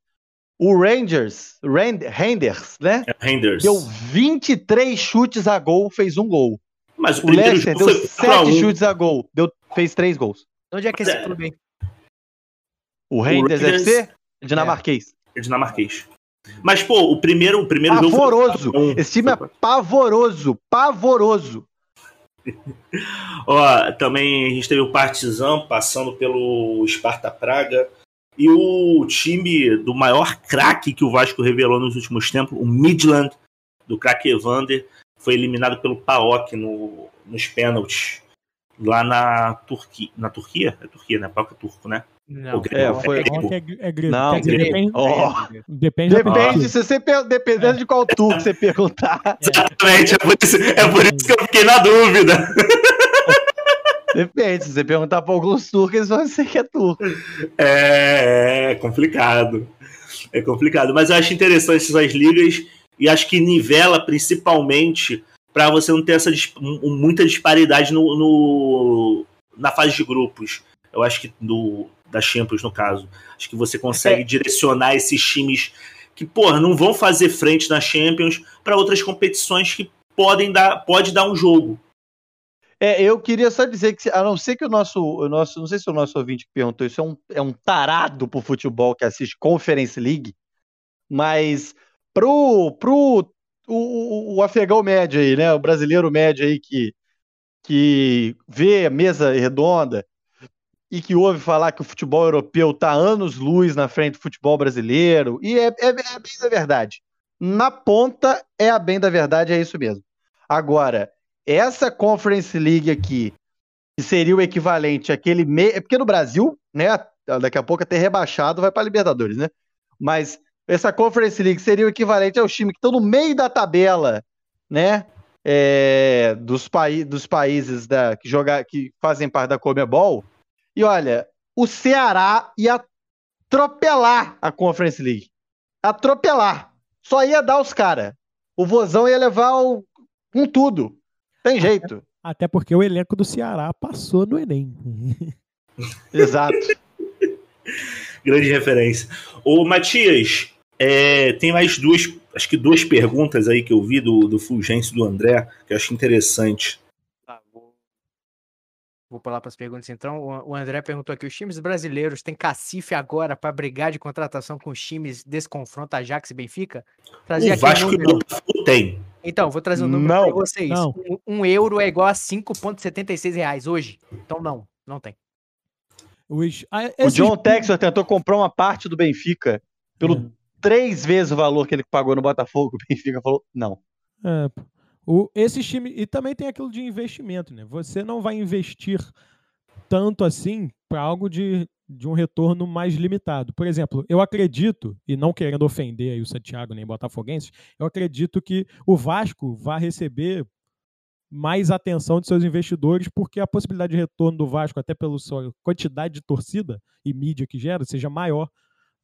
O Rangers, Rand, Renders, né? É, Rangers. Deu 23 chutes a gol, fez um gol. Mas o O primeiro Leicester jogo deu foi 4 a 7 1. chutes a gol, deu, fez 3 gols. Onde é que é esse clube aí? O Rangers- FC, dinamarquês. É dinamarquês. Mas, pô, o primeiro, o primeiro jogo. foi Pavoroso. 4 a 1. Esse time é pavoroso, pavoroso. (laughs) Ó, também a gente teve o Partizan passando pelo Sparta Praga. E o time do maior craque que o Vasco revelou nos últimos tempos, o Midland, do craque Evander, foi eliminado pelo PAOK no, nos pênaltis. Lá na Turquia. Na Turquia? É Turquia, né? PAOK é turco, né? Não, É, foi- Não, que é, é grego. Não, grego. depende, Ó, depende, depende, se você per- dependendo de qual tour que você perguntar, (laughs) Exatamente, é por, isso, é por isso que eu fiquei na dúvida. (laughs) depende. Se você perguntar para alguns turcos, eles vão dizer que é turco. É, é complicado. É complicado. Mas eu acho interessante essas ligas. E acho que nivela principalmente para você não ter essa muita disparidade no, no, na fase de grupos. Eu acho que do, da Champions, no caso. Acho que você consegue é. direcionar esses times que, porra, não vão fazer frente na Champions para outras competições que podem dar, pode dar um jogo. É, eu queria só dizer que, a não ser que o nosso, o nosso não sei se o nosso ouvinte que perguntou isso é um, é um tarado pro futebol que assiste Conference League, mas pro, pro o, o, afegão médio aí, né, o brasileiro médio aí que, que vê a mesa redonda e que ouve falar que o futebol europeu tá anos-luz na frente do futebol brasileiro, e é, é, é bem da verdade. Na ponta é a bem da verdade, é isso mesmo. Agora, essa Conference League aqui, que seria o equivalente àquele meio. É porque no Brasil, né? Daqui a pouco até rebaixado vai para Libertadores, né? Mas essa Conference League seria o equivalente aos times que estão no meio da tabela, né? É, dos, paí dos países da, que, joga, que fazem parte da Comebol. E olha, o Ceará ia atropelar a Conference League. Atropelar. Só ia dar os caras. O Vozão ia levar o, com tudo. Tem jeito. Até, até porque o elenco do Ceará passou no Enem. Exato. (laughs) Grande referência. Ô, Matias, é, tem mais duas, acho que duas perguntas aí que eu vi do, do Fulgêncio do André, que eu acho interessante. Tá, vou, vou pular para as perguntas então. O, o André perguntou aqui: os times brasileiros têm cacife agora para brigar de contratação com os times desse confronto Ajax e Benfica? Trazer o Vasco e Botafogo tem. Então, vou trazer um número para vocês. Um, um, euro é igual a 5,76 reais hoje. Então, não, não tem. Os, ah, O John Texas tentou comprar uma parte do Benfica pelo é. Três vezes o valor que ele pagou no Botafogo. (laughs) O Benfica falou não. É, o, esse time e também tem aquilo de investimento, né? Você não vai investir tanto assim para algo de de um retorno mais limitado. Por exemplo, eu acredito, e não querendo ofender aí o Santiago nem Botafoguenses, eu acredito que o Vasco vai receber mais atenção de seus investidores, porque a possibilidade de retorno do Vasco, até pela sua quantidade de torcida e mídia que gera, seja maior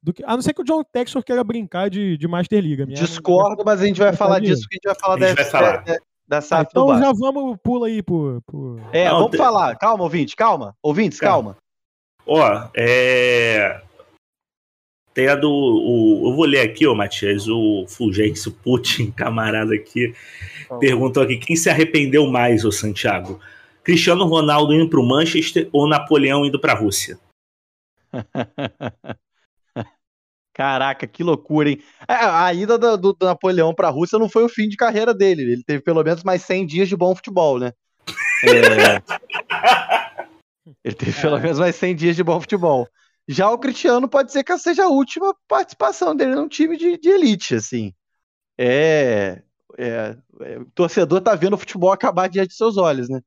do que. A não ser que o John Textor queira brincar de, de Master League. Minha, Discordo, mas a gente vai falar disso, que a gente vai falar, a gente vai falar. Da, da, da ah, Então já vamos, pula aí por. por... É, não, vamos tem... falar. Calma, ouvinte, calma. Ouvintes, calma. calma. Ó, é. Tem a do. O, eu vou ler aqui, ô Matias, o Fulgêncio Putin, (laughs) camarada aqui, oh. perguntou aqui: quem se arrependeu mais, ô Santiago? Cristiano Ronaldo indo para o Manchester ou Napoleão indo para a Rússia? (laughs) Caraca, que loucura, hein? É, a ida do, do, Napoleão para a Rússia não foi o fim de carreira dele. Ele teve pelo menos mais 100 dias de bom futebol, né? É... (laughs) Ele teve pelo é. menos mais 100 dias de bom futebol. Já o Cristiano pode ser que seja a última participação dele num time de, de elite, assim. É, é, é, o torcedor tá vendo o futebol acabar diante de seus olhos, né?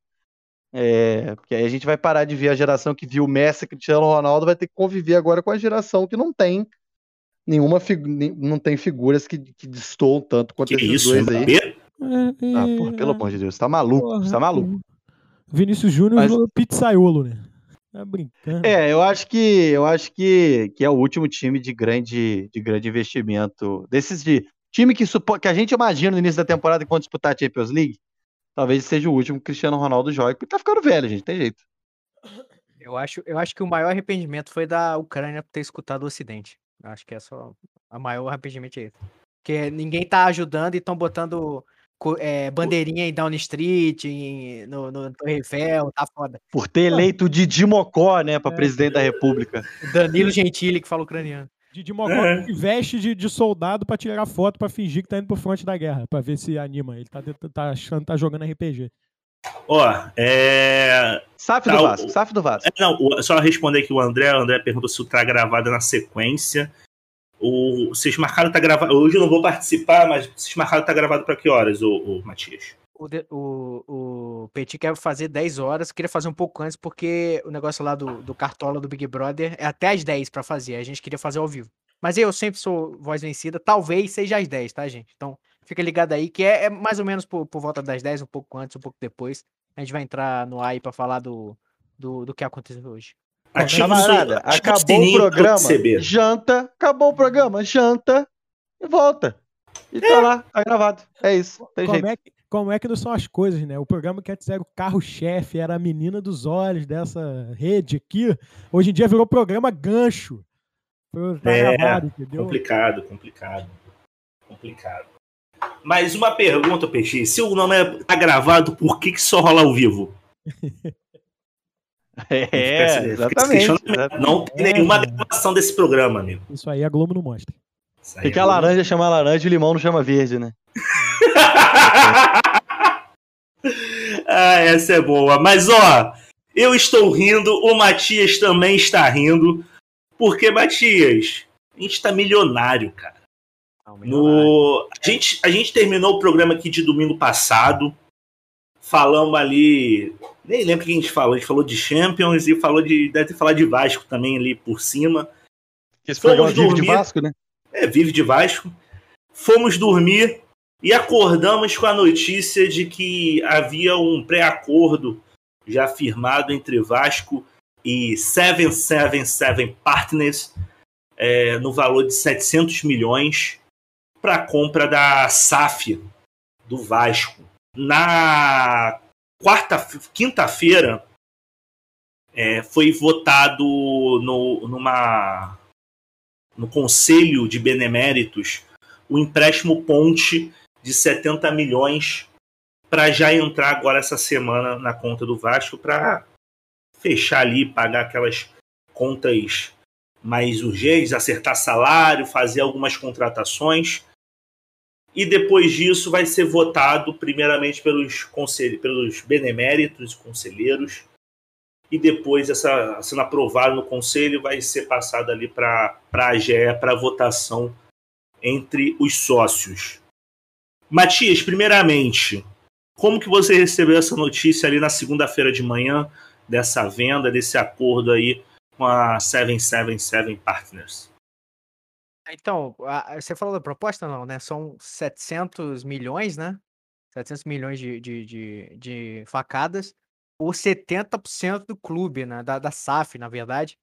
É, porque aí a gente vai parar de ver a geração que viu Messi, Cristiano Ronaldo, vai ter que conviver agora com a geração que não tem nenhuma não tem figuras que, que destoam tanto quanto que esses isso, dois aí. Ah, porra, pelo amor de Deus, tá maluco, porra, tá maluco. Vinícius Júnior Mas... pizzaiolo, né? Tá brincando. É, eu acho que eu acho que, que é o último time de grande, de grande investimento. Desses de time que, que a gente imagina no início da temporada quando disputar a Champions League, talvez seja o último que Cristiano Ronaldo jogue, porque tá ficando velho, gente, tem jeito. Eu acho, eu acho que o maior arrependimento foi da Ucrânia por ter escutado o Ocidente. Acho que é só a maior arrependimento é esse. Porque ninguém tá ajudando e estão botando é, bandeirinha em Down Street, em, no, no Torre Eiffel, tá foda. Por ter eleito o Didi Mocó, né, pra é, presidente da República. (laughs) Danilo Gentili, que fala ucraniano. Didi Mocó é. veste de, de soldado pra tirar foto pra fingir que tá indo pro fronte da guerra, pra ver se anima. Ele tá, tá achando tá jogando RPG. Ó, é. SAF tá, do Vasco, SAF do Vasco. É, não, só responder aqui o André. O André perguntou se tá gravado na sequência. O, vocês marcaram tá gravado. Hoje eu não vou participar, mas vocês marcaram tá gravado para que horas, o, o Matias? O, o, o Petit quer fazer 10 horas, queria fazer um pouco antes, porque o negócio lá do, do Cartola do Big Brother é até às 10 para fazer. A gente queria fazer ao vivo. Mas eu sempre sou voz vencida, talvez seja às 10, tá, gente? Então fica ligado aí, que é, é mais ou menos por, por, volta das 10, um pouco antes, um pouco depois. A gente vai entrar no ar aí pra falar do, do, do que aconteceu hoje. Ativa Camarada, acabou o programa, janta, acabou o programa, janta e volta. E tá lá, tá gravado. É isso, tem Como jeito. é, que, como é que não são as coisas, né? O programa que antes era o carro-chefe, era a menina dos olhos dessa rede aqui. Hoje em dia virou programa gancho. Foi tá É, gravado, entendeu? Complicado, complicado. Complicado. Mas uma pergunta, Peixe. Se o nome é- tá gravado, por que, que só rola ao vivo? (laughs) É, exatamente. exatamente. Não tem nenhuma gravação desse programa, amigo. Isso aí a Globo não mostra. Porque é a laranja chama laranja e o limão não chama verde, né? (laughs) ah, essa é boa. Mas, ó, eu estou rindo, o Matias também está rindo. Porque, Matias, a gente tá milionário, cara. No... A, gente, a gente terminou o programa aqui de domingo passado. Falamos ali. Nem lembro o que a gente falou. A gente falou de Champions e falou de. Deve ter falado de Vasco também ali por cima. Esse Fomos programa vive de dormir. Vasco, né? É, vive de Vasco. Fomos dormir e acordamos com a notícia de que havia um pré-acordo já firmado entre Vasco e 777 Partners é, no valor de 700 milhões para a compra da SAF do Vasco. Na quarta, quinta-feira é, foi votado no, numa no Conselho de Beneméritos o empréstimo ponte de 70 milhões para já entrar agora essa semana na conta do Vasco para fechar ali, pagar aquelas contas mais urgentes, acertar salário, fazer algumas contratações. E depois disso vai ser votado primeiramente pelos, consel... pelos beneméritos, conselheiros, e depois, essa, sendo aprovado no conselho, vai ser passado ali para a AGE para votação entre os sócios. Matias, primeiramente, como que você recebeu essa notícia ali na segunda-feira de manhã dessa venda, desse acordo aí com a 777 Partners? Então, a- você falou da proposta, não, né? São 700 milhões, né? 700 milhões de, de, de, de facadas por 70% do clube, né? Da, da SAF, na verdade.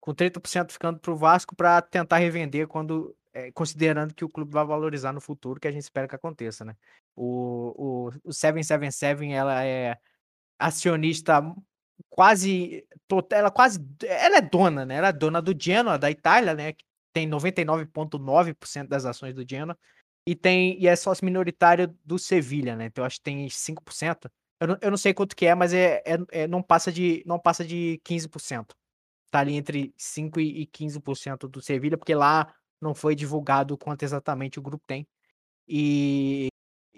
Com 30% ficando para o Vasco para tentar revender quando, eh, considerando que o clube vai valorizar no futuro, que a gente espera que aconteça, né? O, o, o 777, ela é acionista quase ela quase, ela é dona, né? Ela é dona do Genoa, da Itália, né? Tem 99,9% das ações do Genoa e tem e é sócio minoritário do Sevilha, né? Então eu acho que tem 5%. Eu não, eu não sei quanto que é, mas é, é, é- não passa de não passa de 15%. Tá ali entre 5 e e 15% do Sevilha, porque lá não foi divulgado quanto exatamente o grupo tem. E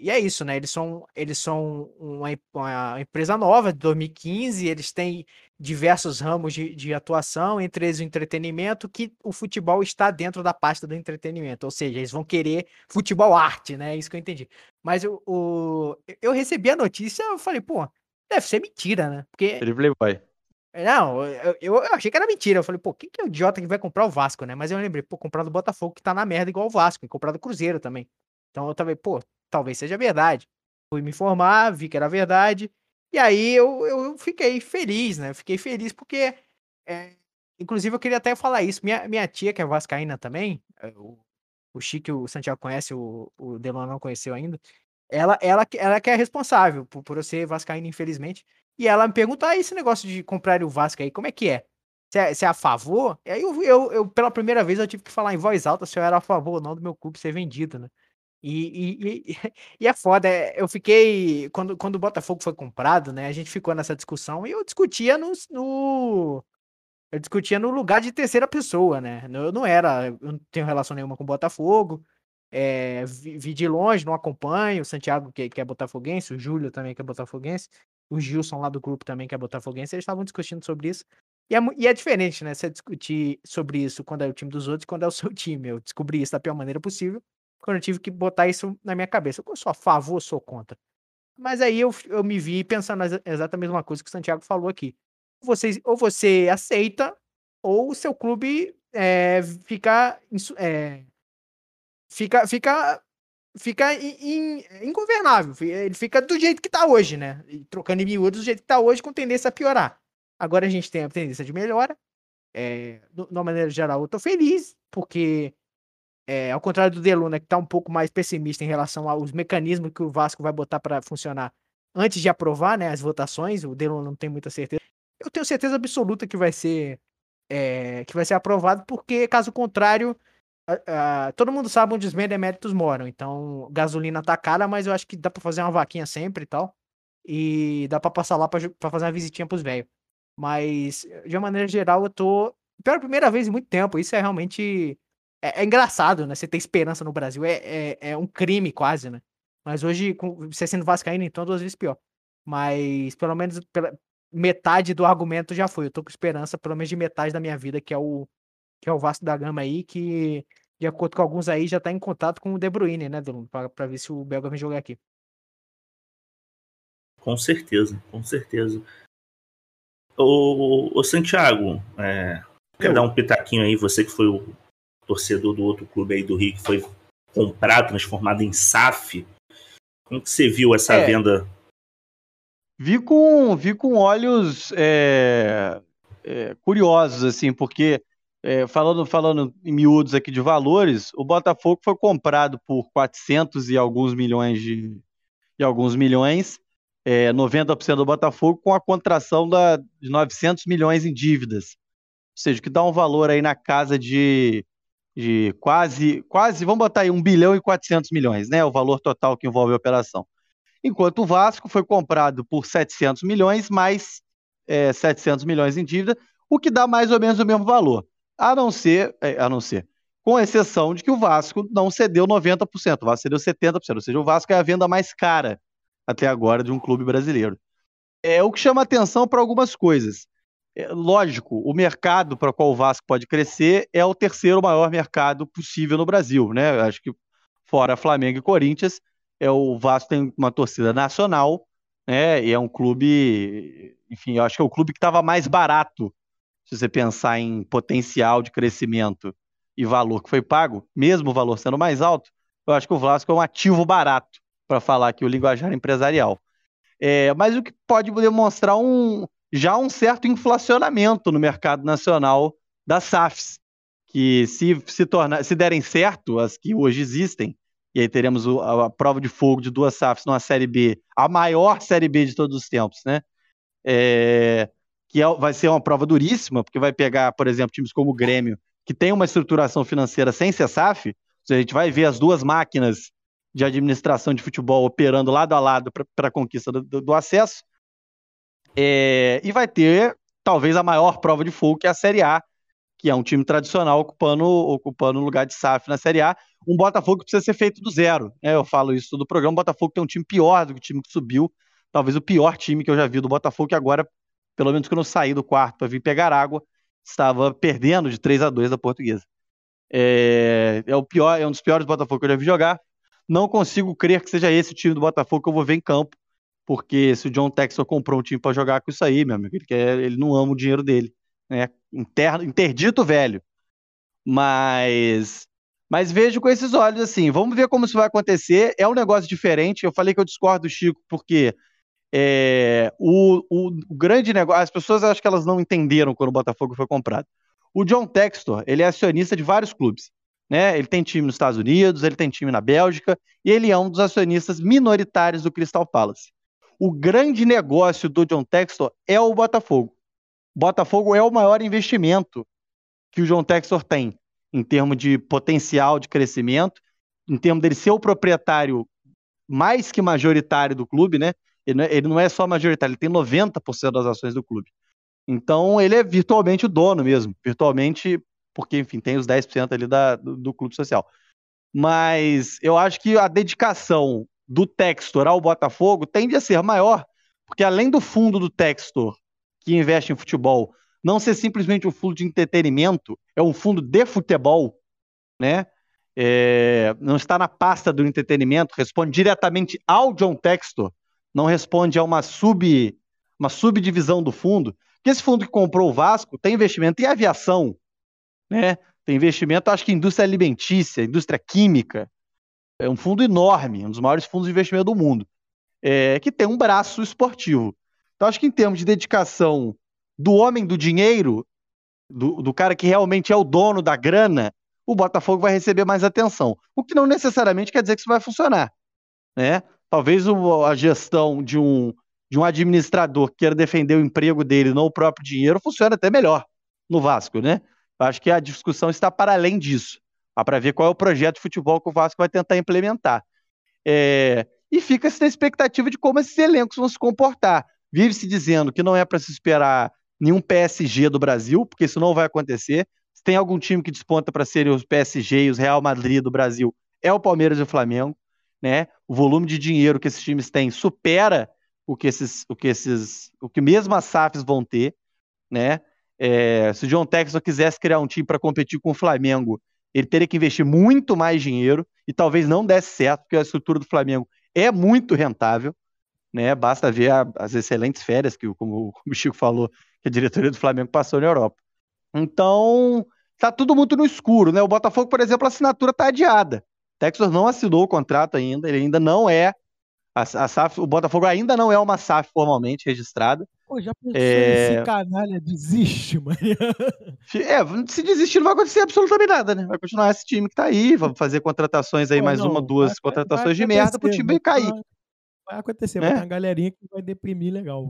e é isso, né? Eles são, eles são uma, uma empresa nova de 2015, eles têm diversos ramos de, de atuação, entre eles o entretenimento, que o futebol está dentro da pasta do entretenimento. Ou seja, eles vão querer futebol arte, né? É isso que eu entendi. Mas o, o- eu recebi a notícia, eu falei, pô, deve ser mentira, né? Porque Playboy. não, eu, eu, eu achei que era mentira. Eu falei, pô, quem que é o idiota que vai comprar o Vasco, né? Mas eu lembrei, pô, comprar do Botafogo que tá na merda igual o Vasco, e comprar do Cruzeiro também. Então eu também, pô, talvez seja verdade. Fui me informar, vi que era verdade. E aí eu, eu fiquei feliz, né? Fiquei feliz porque. é, inclusive, eu queria até falar isso. Minha, minha tia, que é vascaína também, é, o, o o Santiago conhece, o, o Delon não conheceu ainda. Ela, ela, ela que é responsável por, por eu ser vascaíno, infelizmente. E ela me pergunta, ah, esse negócio de comprar o Vasco aí, como é que é? Você é, é a favor? E aí eu, eu, eu, pela primeira vez, eu tive que falar em voz alta se eu era a favor ou não do meu clube ser vendido, né? E, e, e, (laughs) e é foda, é, eu fiquei. Quando, quando o Botafogo foi comprado, né? A gente ficou nessa discussão e eu discutia no, no- eu discutia no lugar de terceira pessoa, né? Eu não era, eu não tenho relação nenhuma com o Botafogo. é, vi, vi de longe, não acompanho. O Santiago, que, que é botafoguense, o Júlio também, que é botafoguense, o Gilson lá do grupo também, que é botafoguense, eles estavam discutindo sobre isso. E é, e é diferente, né? Você discutir sobre isso quando é o time dos outros e quando é o (laughs) seu time. Eu descobri isso da pior maneira possível, quando eu tive que botar isso na minha cabeça. Eu sou a favor, sou contra. Mas aí eu, eu me vi pensando exa- exatamente a mesma coisa que o Santiago falou aqui. Você, ou você aceita, ou o seu clube é, fica, é, fica, fica, fica in- in- ingovernável. Ele fica do jeito que tá hoje, né? Trocando em miúdos do jeito que tá hoje, com tendência a piorar. Agora a gente tem a tendência de melhora. É, de uma maneira geral, eu tô feliz, porque é, ao contrário do Deluna, que está um pouco mais pessimista em relação aos mecanismos que o Vasco vai botar para funcionar antes de aprovar né, as votações, o Deluna não tem muita certeza. Eu tenho certeza absoluta que vai ser é, que vai ser aprovado, porque caso contrário, todo mundo sabe onde os deméritos moram. Então, gasolina tá cara, mas eu acho que dá para fazer uma vaquinha sempre e tal. E dá para passar lá para fazer uma visitinha pros velhos. Mas, de uma maneira geral, eu tô. Pela primeira vez em muito tempo, isso é realmente é, é, engraçado, né? Você ter esperança no Brasil é, é, é, um crime quase, né? Mas hoje, com, você sendo vascaíno, então, duas vezes pior. Mas, pelo menos, pela, metade do argumento já foi. Eu tô com esperança, pelo menos, de metade da minha vida, que é o, que é o Vasco da Gama aí, que, de acordo com alguns aí, já tá em contato com o De Bruyne, né, Delon? Pra, pra ver se o Belga vem jogar aqui. Com certeza, com certeza. Ô, ô Santiago, é, quer dar um pitaquinho aí, você que foi o torcedor do outro clube aí do Rio que foi comprado, transformado em SAF. Como que você viu essa é, venda? Vi com, vi com olhos é, é, curiosos, assim, porque é, falando, falando em miúdos aqui de valores, o Botafogo foi comprado por 400 e alguns milhões de, e alguns milhões, é, 90% do Botafogo, com a contração da, de 900 milhões em dívidas. Ou seja, que dá um valor aí na casa de de quase, quase, vamos botar aí 1 bilhão e 400 milhões, né? O valor total que envolve a operação. Enquanto o Vasco foi comprado por 700 milhões, mais é, 700 milhões em dívida, o que dá mais ou menos o mesmo valor. A não ser, é, a não ser, com exceção de que o Vasco não cedeu 90%, o Vasco cedeu 70%, ou seja, o Vasco é a venda mais cara até agora de um clube brasileiro. É o que chama atenção para algumas coisas. É, lógico, o mercado para qual o Vasco pode crescer é o terceiro maior mercado possível no Brasil, né? Acho que fora Flamengo e Corinthians, é o Vasco tem uma torcida nacional, né? E é um clube, enfim, eu acho que é o clube que estava mais barato, se você pensar em potencial de crescimento e valor que foi pago, mesmo o valor sendo mais alto, eu acho que o Vasco é um ativo barato, para falar aqui o linguajar empresarial. É, mas o que pode demonstrar um, já um certo inflacionamento no mercado nacional das SAFs, que se, se, tornar, se derem certo, as que hoje existem, e aí teremos o, a, a, prova de fogo de duas SAFs numa Série B, a maior Série B de todos os tempos, né? É, que é, vai ser uma prova duríssima, porque vai pegar, por exemplo, times como o Grêmio, que tem uma estruturação financeira sem ser SAF, a gente vai ver as duas máquinas de administração de futebol operando lado a lado para a conquista do, do acesso, é, e vai ter talvez a maior prova de fogo, que é a Série A, que é um time tradicional ocupando ocupando o lugar de SAF na Série A. Um Botafogo que precisa ser feito do zero. Né? Eu falo isso do programa. O Botafogo tem um time pior do que o time que subiu. Talvez o pior time que eu já vi do Botafogo, que agora, pelo menos quando eu saí do quarto para vir pegar água, estava perdendo de 3 a 2 da portuguesa. É, é, o pior, é um dos piores Botafogo que eu já vi jogar. Não consigo crer que seja esse o time do Botafogo que eu vou ver em campo porque se o John Texel comprou um time para jogar com isso aí, meu amigo, ele, quer, ele não ama o dinheiro dele. Né? Inter, interdito velho. Mas mas vejo com esses olhos assim. Vamos ver como isso vai acontecer. É um negócio diferente. Eu falei que eu discordo do Chico porque é, o, o, o, grande negócio. As pessoas acho que elas não entenderam quando o Botafogo foi comprado. O John Textor ele é acionista de vários clubes. Né? Ele tem time nos Estados Unidos, ele tem time na Bélgica e ele é um dos acionistas minoritários do Crystal Palace. O grande negócio do John Textor é o Botafogo. Botafogo é o maior investimento que o John Textor tem em termos de potencial de crescimento, em termos dele ser o proprietário mais que majoritário do clube, né? Ele não é, é só majoritário, ele tem 90% das ações do clube. Então ele é virtualmente o dono mesmo, virtualmente, porque enfim, tem os 10% ali da, do, do clube social. Mas eu acho que a dedicação do Textor ao Botafogo tende a ser maior, porque além do fundo do Textor, que investe em futebol, não ser simplesmente um fundo de entretenimento, é um fundo de futebol, né? É, não está na pasta do entretenimento, responde diretamente ao John Textor, não responde a uma sub uma subdivisão do fundo. Porque esse fundo que comprou o Vasco tem investimento em aviação, né? Tem investimento, acho que em indústria alimentícia, indústria química, é um fundo enorme, um dos maiores fundos de investimento do mundo, é, que tem um braço esportivo. Então, acho que em termos de dedicação do homem do dinheiro, do, do cara que realmente é o dono da grana, o Botafogo vai receber mais atenção. O que não necessariamente quer dizer que isso vai funcionar. Né? Talvez o, a gestão de um, de um administrador que queira defender o emprego dele, não o próprio dinheiro, funcione até melhor no Vasco, né? Acho que a discussão está para além disso. Para ver qual é o projeto de futebol que o Vasco vai tentar implementar. É, e fica-se na expectativa de como esses elencos vão se comportar. Vive-se dizendo que não é para se esperar nenhum PSG do Brasil, porque isso não vai acontecer. Se tem algum time que desponta para serem os PSG e os Real Madrid do Brasil, é o Palmeiras e o Flamengo. Né? O volume de dinheiro que esses times têm supera o que esses, o que esses, o que mesmo as SAFs vão ter, né? É, se o John Texas quisesse criar um time para competir com o Flamengo, ele teria que investir muito mais dinheiro e talvez não desse certo, porque a estrutura do Flamengo é muito rentável, né? Basta ver a, as excelentes férias que, como o Chico falou, que a diretoria do Flamengo passou na Europa. Então, tá tudo muito no escuro, né? O Botafogo, por exemplo, a assinatura está adiada. O Texas não assinou o contrato ainda, ele ainda não é a, a SAF, o Botafogo ainda não é uma SAF formalmente registrada. Pô, já pensou é... esse canalha desiste, (laughs) mano? É, se desistir não vai acontecer absolutamente nada, né? Vai continuar esse time que tá aí, vamos (laughs) fazer contratações aí, Pô, mais não, uma, duas vai, contratações vai de merda pro time cair. Vai acontecer, vai ter uma galerinha que vai deprimir legal.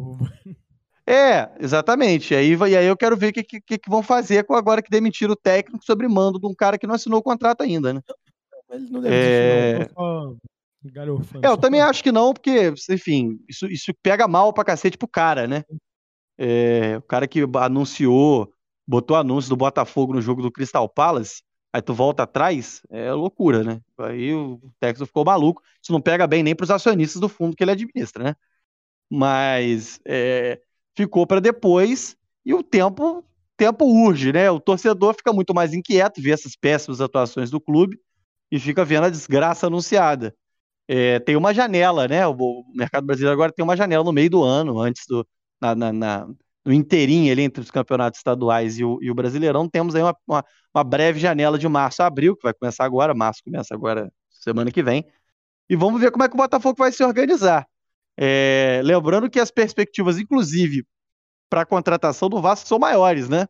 É, exatamente. E aí, e aí eu quero ver o que, que, que, vão fazer agora que demitiram o técnico sobre mando de um cara que não assinou o contrato ainda, né? Ele não deve é... desistir, É, eu também acho que não, porque, enfim, isso, isso pega mal pra cacete pro cara, né? É, o cara que anunciou, botou anúncio do Botafogo no jogo do Crystal Palace, aí tu volta atrás, é loucura, né? Aí o Texas ficou maluco. Isso não pega bem nem pros acionistas do fundo que ele administra, né? Mas é, ficou para depois e o tempo tempo urge, né? O torcedor fica muito mais inquieto, vê essas péssimas atuações do clube e fica vendo a desgraça anunciada é, tem uma janela, né? O, mercado brasileiro agora tem uma janela no meio do ano, antes do. Na, na, na, no inteirinho ali entre os campeonatos estaduais e o, e o Brasileirão, temos aí uma, uma, uma, breve janela de março a abril, que vai começar agora, março começa agora semana que vem, e vamos ver como é que o Botafogo vai se organizar. É, lembrando que as perspectivas, inclusive, para a contratação do Vasco são maiores, né?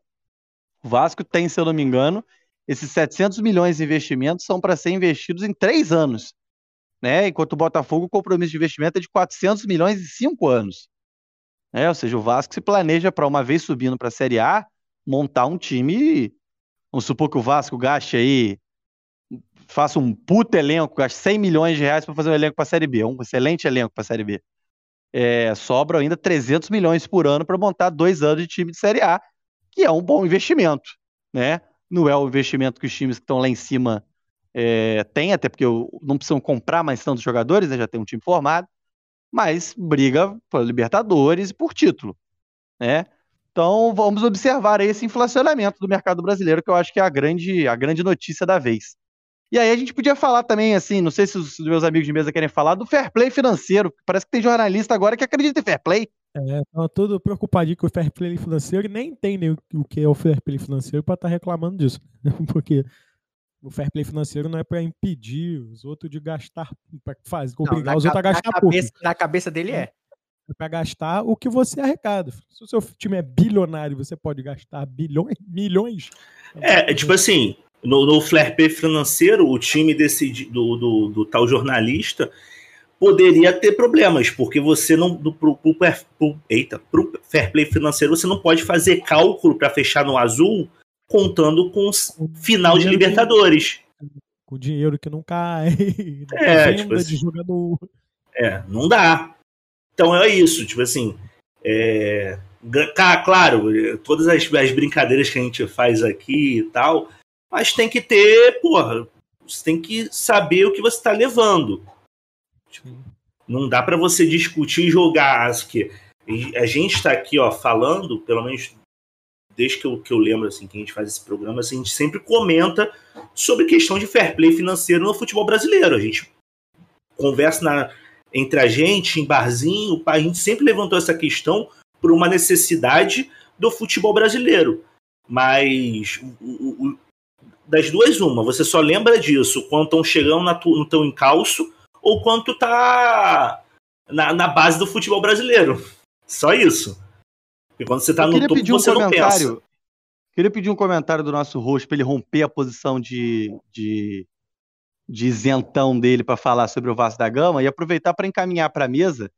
O Vasco tem, se eu não me engano, esses 700 milhões de investimentos são para ser investidos em três anos né? Enquanto o Botafogo, o compromisso de investimento é de 400 milhões em cinco anos. É, ou seja, o Vasco se planeja para uma vez subindo para a Série A, montar um time. Vamos supor que o Vasco gaste aí, faça um puto elenco, gaste 100 milhões de reais para fazer um elenco para a Série B, um excelente elenco para a Série B. É, sobram ainda 300 milhões por ano para montar dois anos de time de Série A, que é um bom investimento, né? Não é o investimento que os times que estão lá em cima é, tem, até porque não precisam comprar mais tantos jogadores, né, já tem um time formado, mas briga por Libertadores e por título. Né? Então vamos observar esse inflacionamento do mercado brasileiro, que eu acho que é a grande, a grande notícia da vez. E aí a gente podia falar também, assim, não sei se os meus amigos de mesa querem falar, do fair play financeiro. Parece que tem jornalista agora que acredita em fair play. É, estão preocupadinho com o fair play financeiro e nem entendem o que é o fair play financeiro para estar tá reclamando disso. (laughs) Porque o fair play financeiro não é para impedir os outros de gastar, para fazer, obrigar não, os outros a gastar na pouco. Cabeça, na cabeça dele é. É para gastar o que você arrecada. Se o seu time é bilionário, você pode gastar bilhões, milhões. É, é tipo assim, no, no fair play financeiro, o time desse, do, do, do, tal jornalista poderia ter problemas, porque você não. Do, pro, pro, pro, eita, pro fair play financeiro, você não pode fazer cálculo para fechar no azul contando com o final de Libertadores. Que, com dinheiro que não cai, (laughs) é, tipo assim, de jogador. É, não dá. Então é isso, tipo assim. É, claro, todas as, as brincadeiras que a gente faz aqui e tal, mas tem que ter, porra, você tem que saber o que você está levando. Tipo, não dá para você discutir e jogar. Que a gente está aqui, ó, falando, pelo menos desde que eu, que eu lembro assim, que a gente faz esse programa, assim, a gente sempre comenta sobre questão de fair play financeiro no futebol brasileiro. A gente conversa na, entre a gente, em barzinho, a gente sempre levantou essa questão por uma necessidade do futebol brasileiro. Mas o, o, das duas, uma, você só lembra disso quando estão chegando na tu, no teu encalço ou quando tá na, na base do futebol brasileiro. Só isso. Porque quando você tá no topo, você um não pensa. Queria pedir um comentário do nosso host para ele romper a posição de, de, de isentão dele para falar sobre o Vasco da Gama e aproveitar para encaminhar para a mesa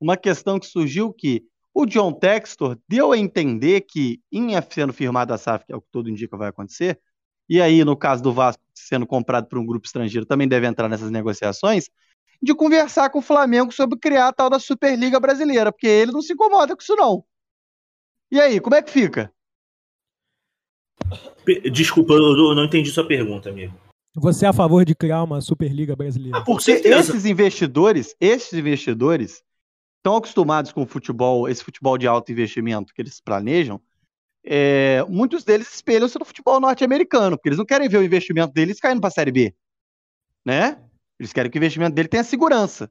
uma questão que surgiu que o John Textor deu a entender que, em sendo firmado a SAF, que é o que todo indica vai acontecer, e aí, no caso do Vasco sendo comprado por um grupo estrangeiro, também deve entrar nessas negociações, de conversar com o Flamengo sobre criar a tal da Superliga Brasileira, porque ele não se incomoda com isso, não. E aí, como é que fica? Desculpa, eu não entendi sua pergunta, amigo. Você é a favor de criar uma Superliga brasileira? Ah, porque esses investidores, esses investidores estão acostumados com o futebol, esse futebol de alto investimento que eles planejam. É, muitos deles espelham-se no futebol norte-americano, porque eles não querem ver o investimento deles caindo para a Série B, né? Eles querem que o investimento dele tenha segurança.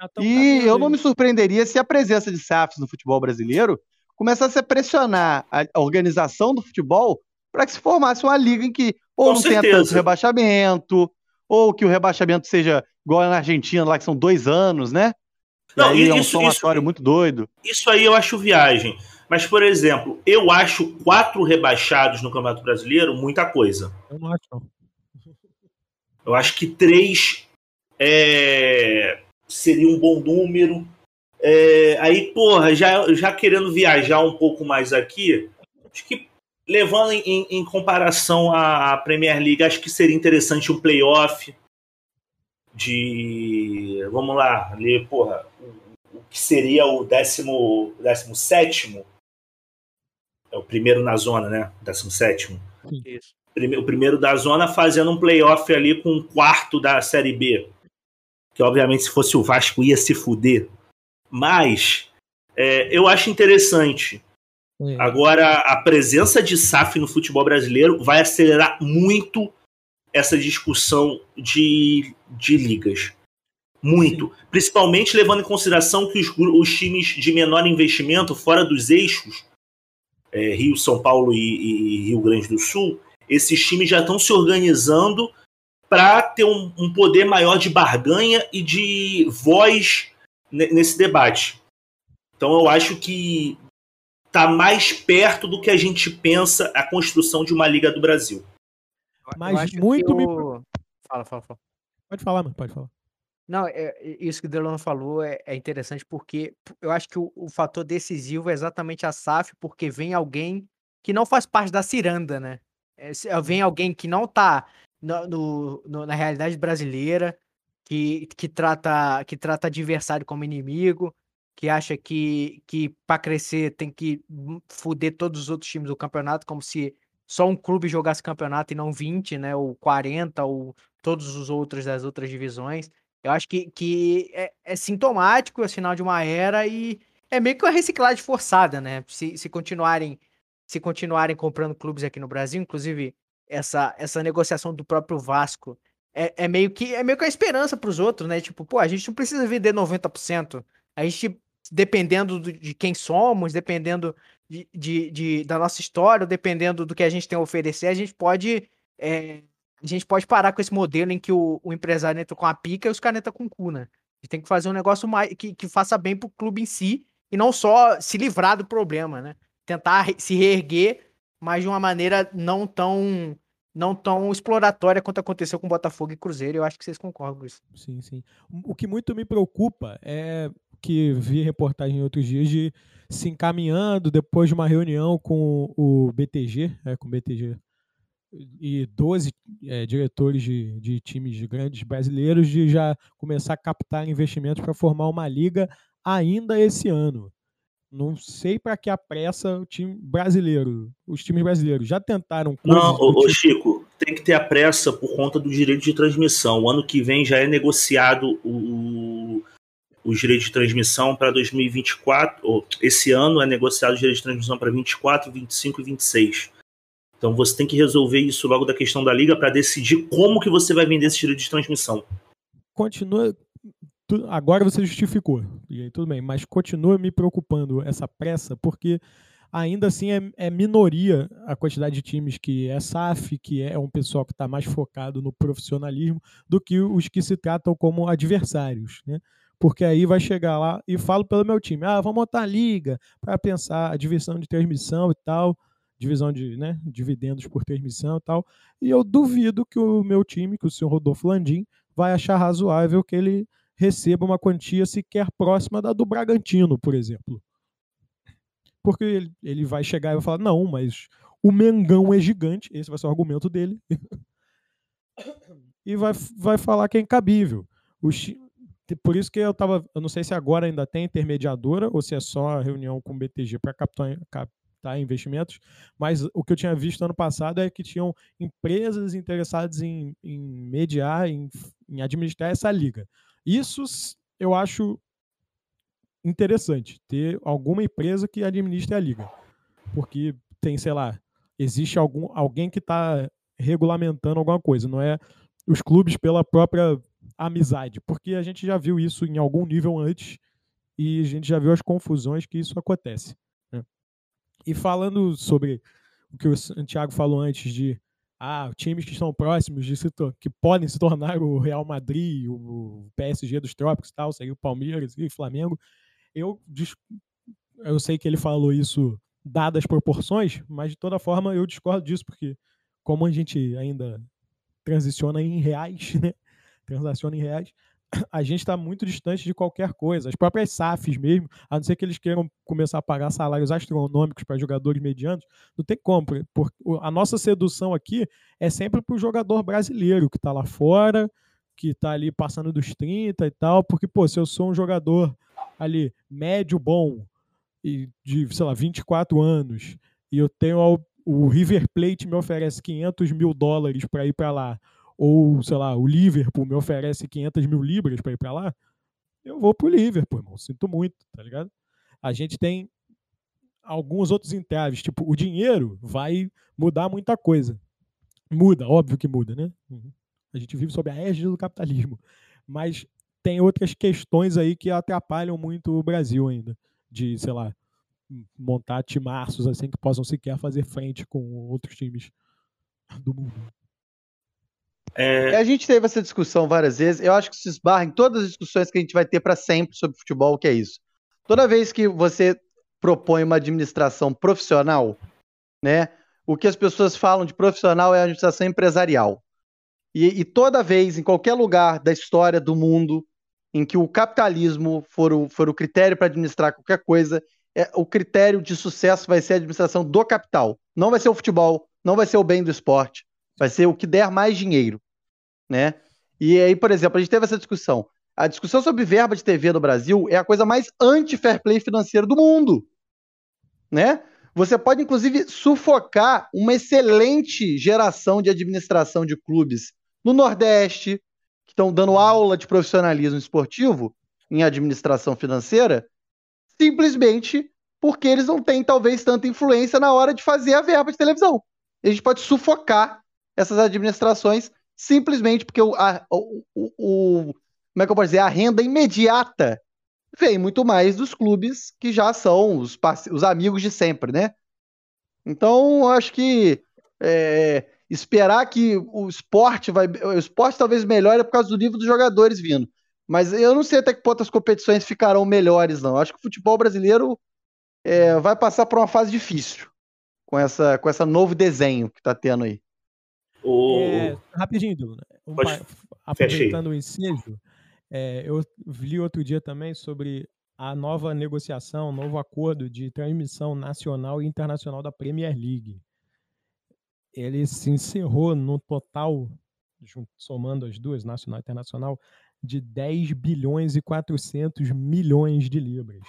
Ah, e eu não me surpreenderia se a presença de SAFs no futebol brasileiro começasse a pressionar a organização do futebol para que se formasse uma liga em que ou Com não certeza. tenha tanto rebaixamento, ou que o rebaixamento seja igual na Argentina, lá que são dois anos, né? Não, e aí isso, é um somatório isso, muito doido. Isso aí eu acho viagem. Mas, por exemplo, eu acho quatro rebaixados no Campeonato Brasileiro muita coisa. Eu não acho, não. Eu acho que três é, seria um bom número. É, aí, porra, já, já querendo viajar um pouco mais aqui, acho que levando em, em comparação à Premier League, acho que seria interessante um playoff de. Vamos lá, ler, porra, o, o que seria o décimo, décimo sétimo. É o primeiro na zona, né? Décimo sétimo. Isso. O primeiro da zona fazendo um playoff ali com um quarto da Série B. Que obviamente se fosse o Vasco ia se fuder. Mas é, eu acho interessante é. Agora, a presença de SAF no futebol brasileiro vai acelerar muito essa discussão de, de ligas. Muito. Sim. Principalmente levando em consideração que os, os, times de menor investimento, fora dos eixos, é, Rio, São Paulo e, e, Rio Grande do Sul, esses times já estão se organizando para ter um, um poder maior de barganha e de voz nesse debate. Então eu acho que está mais perto do que a gente pensa a construção de uma Liga do Brasil. Mas muito me. Fala, fala, fala. Pode falar, mano, pode falar. Não, é, é, isso que o Delano falou é, é, interessante porque eu acho que o, o, fator decisivo é exatamente a SAF, porque vem alguém que não faz parte da ciranda, né? É, vem alguém que não tá no, no, na realidade brasileira, que, que, trata, que trata adversário como inimigo, que acha que, que para crescer tem que fuder todos os outros times do campeonato, como se só um clube jogasse campeonato e não 20, né? Ou 40, ou todos os outros das outras divisões. Eu acho que, que é, é sintomático, é sinal de uma era e é meio que uma reciclagem forçada, né? Se, se continuarem se continuarem comprando clubes aqui no Brasil, inclusive essa, essa negociação do próprio Vasco é, é meio que é meio que a esperança para os outros, né? Tipo, pô, a gente não precisa vender 90%. A gente dependendo de quem somos, dependendo de, de, de, da nossa história, dependendo do que a gente tem a oferecer, a gente pode. É, a gente pode parar com esse modelo em que o, o empresário entra com a pica e os caras entram com o cu, né? A gente tem que fazer um negócio mais, que, que faça bem pro clube em si e não só se livrar do problema, né? Tentar se reerguer, mas de uma maneira não tão não tão exploratória quanto aconteceu com Botafogo e Cruzeiro. Eu acho que vocês concordam com isso. Sim, sim. O que muito me preocupa é que vi reportagem em outros dias de se encaminhando depois de uma reunião com o BTG, é, com o BTG e 12 é, diretores de, de times grandes brasileiros de já começar a captar investimentos para formar uma liga ainda esse ano. Não sei para que a pressa o time brasileiro, os times brasileiros já tentaram. Não, ô, tipo... Chico, tem que ter a pressa por conta do direito de transmissão. O ano que vem já é negociado o, os direitos de transmissão para 2024, ou esse ano é negociado os direitos de transmissão para 24, 25 e 26. Então você tem que resolver isso logo da questão da liga para decidir como que você vai vender esse direito de transmissão. Continua. Agora você justificou, e aí tudo bem, mas continua me preocupando essa pressa, porque ainda assim é, é, minoria a quantidade de times que é SAF, que é um pessoal que está mais focado no profissionalismo, do que os que se tratam como adversários. Né? porque aí vai chegar lá e falo pelo meu time, ah, vamos montar a liga para pensar a divisão de transmissão e tal, divisão de né, dividendos por transmissão e tal. E eu duvido que o meu time, que o senhor Rodolfo Landim, vai achar razoável que ele receba uma quantia sequer próxima da do Bragantino, por exemplo. Porque ele, ele vai chegar e vai falar: não, mas o Mengão é gigante, esse vai ser o argumento dele. e vai, vai falar que é incabível. O, por isso que eu tava. Eu não sei se agora ainda tem intermediadora ou se é só reunião com o BTG para captar, captar investimentos, mas o que eu tinha visto ano passado é que tinham empresas interessadas em, em mediar, em, em administrar essa liga. Isso eu acho interessante, ter alguma empresa que administre a liga. Porque tem, sei lá, existe algum, alguém que está regulamentando alguma coisa, não é os clubes pela própria amizade, porque a gente já viu isso em algum nível antes e a gente já viu as confusões que isso acontece. Né? E falando sobre o que o Santiago falou antes de ah, times que estão próximos de se que podem se tornar o Real Madrid, o PSG dos Trópicos e tal, seria o Palmeiras e o Flamengo. Eu, eu sei que ele falou isso dadas as proporções, mas de toda forma eu discordo disso, porque como a gente ainda transiciona em reais, (laughs) né? transaciona em reais, a gente está muito distante de qualquer coisa. As próprias SAFs mesmo, a não ser que eles queiram começar a pagar salários astronômicos para jogadores medianos, não tem como. Porque a nossa sedução aqui é sempre para o jogador brasileiro que está lá fora, que está ali passando dos 30 e tal, porque, pô, se eu sou um jogador ali médio bom e de, sei lá, 24 anos, e eu tenho o River Plate me oferece 500 mil dólares para ir para lá, ou, sei lá, o Liverpool me oferece 500 mil libras para ir para lá, eu vou pro Liverpool, irmão. Sinto muito, tá ligado? A gente tem alguns outros entraves, tipo, o dinheiro vai mudar muita coisa. Muda, óbvio que muda, né? Uhum. A gente vive sob a égide do capitalismo. Mas tem outras questões aí que atrapalham muito o Brasil ainda. De, sei lá, montar timaços assim que possam sequer fazer frente com outros times do mundo. É... A gente teve essa discussão várias vezes. Eu acho que se esbarra em todas as discussões que a gente vai ter para sempre sobre futebol, que é isso. Toda vez que você propõe uma administração profissional, né? O que as pessoas falam de profissional é a administração empresarial. E, e toda vez, em qualquer lugar da história do mundo, em que o capitalismo for o, for o critério para administrar qualquer coisa, é, o critério de sucesso vai ser a administração do capital. Não vai ser o futebol, não vai ser o bem do esporte, vai ser o que der mais dinheiro, né? E aí, por exemplo, a gente teve essa discussão. A discussão sobre verba de TV no Brasil é a coisa mais anti-fair play financeiro do mundo, né? Você pode, inclusive, sufocar uma excelente geração de administração de clubes no Nordeste, que estão dando aula de profissionalismo esportivo em administração financeira, simplesmente porque eles não têm, talvez, tanta influência na hora de fazer a verba de televisão. A gente pode sufocar essas administrações simplesmente porque o, a, o, o, como é que eu posso dizer, a renda imediata vem muito mais dos clubes que já são os, os amigos de sempre, né? Então, acho que é, esperar que o esporte vai. O esporte talvez melhore por causa do nível dos jogadores vindo. Mas eu não sei até que ponto as competições ficarão melhores, não. Acho que o futebol brasileiro é, vai passar por uma fase difícil com essa, com essa novo desenho que está tendo aí. O... É, rapidinho, Duna. Um, aproveitando o ensejo, é, eu li outro dia também sobre a nova negociação, o novo acordo de transmissão nacional e internacional da Premier League. Ele se encerrou no total, somando as duas, nacional e internacional, de 10 bilhões e 400 milhões de libras.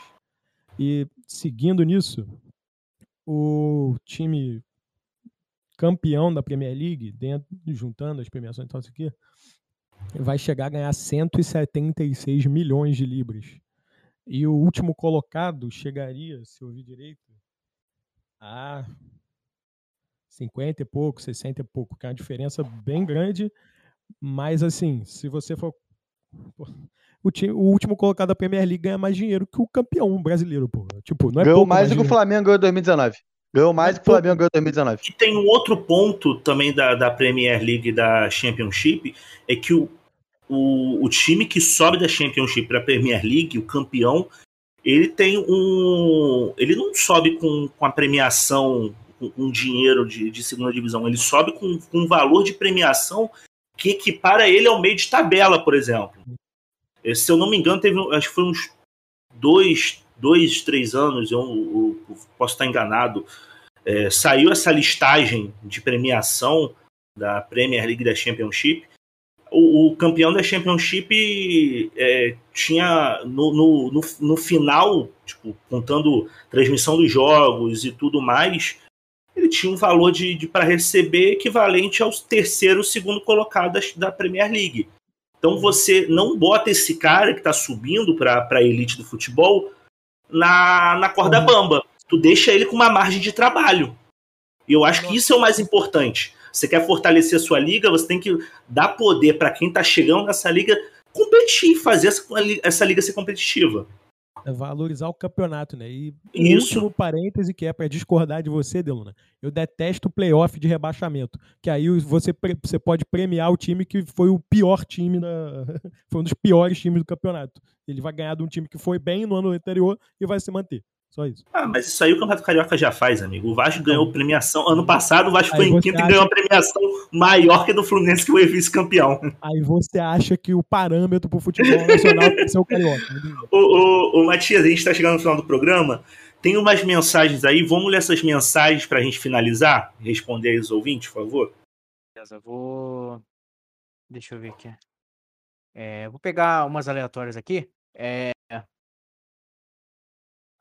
E seguindo nisso, o time campeão da Premier League, dentro, juntando as premiações e tal, isso aqui, vai chegar a ganhar 176 milhões de libras. E o último colocado chegaria, se eu ouvir direito, a 50 e pouco, 60 e pouco, que é uma diferença bem grande. Mas assim, se você for. O, time, o último colocado da Premier League ganha mais dinheiro que o campeão brasileiro, pô. Tipo, não é Ganhou mais do que o Flamengo ganhou em 2019. Ganhou mais do que o Flamengo ganhou em 2019. E tem um outro ponto também da, da Premier League da Championship, é que o, o, o time que sobe da Championship para a Premier League, o campeão, ele tem um. Ele não sobe com, com a premiação, com, com dinheiro de, de, segunda divisão, ele sobe com, com um valor de premiação que equipara ele ao meio de tabela, por exemplo. Se eu não me engano, teve, acho que foi uns dois, dois três anos, eu, eu posso estar enganado, é, saiu essa listagem de premiação da Premier League da Championship. O, o campeão da Championship é, tinha no, no, no, no, final, tipo, contando transmissão dos jogos e tudo mais, ele tinha um valor de, de para receber equivalente ao terceiro, segundo colocado da, da Premier League. Então você não bota esse cara que está subindo para a elite do futebol na, na corda uhum. bamba. Tu deixa ele com uma margem de trabalho. E eu acho que isso é o mais importante. Você quer fortalecer a sua liga, você tem que dar poder para quem está chegando nessa liga competir, fazer essa, essa liga ser competitiva. Valorizar o campeonato, né? E Isso. último parêntese que é para discordar de você, Deluna. Eu detesto o playoff de rebaixamento, que aí você, você pode premiar o time que foi o pior time da (laughs) foi um dos piores times do campeonato. Ele vai ganhar de um time que foi bem no ano anterior e vai se manter. Só isso. Ah, mas isso aí o Campeonato Carioca já faz, amigo. O Vasco ganhou premiação. Ano passado o Vasco foi em quinto acha... e ganhou uma premiação maior que do Fluminense que foi vice-campeão. Aí você acha que o parâmetro pro futebol nacional tem que ser o Carioca. (laughs) o, o, o Matias, a gente tá chegando no final do programa. Tem umas mensagens aí. Vamos ler essas mensagens pra gente finalizar? Responder aí os ouvintes, por favor. Beleza, vou. Deixa eu ver aqui. É, vou pegar umas aleatórias aqui. É,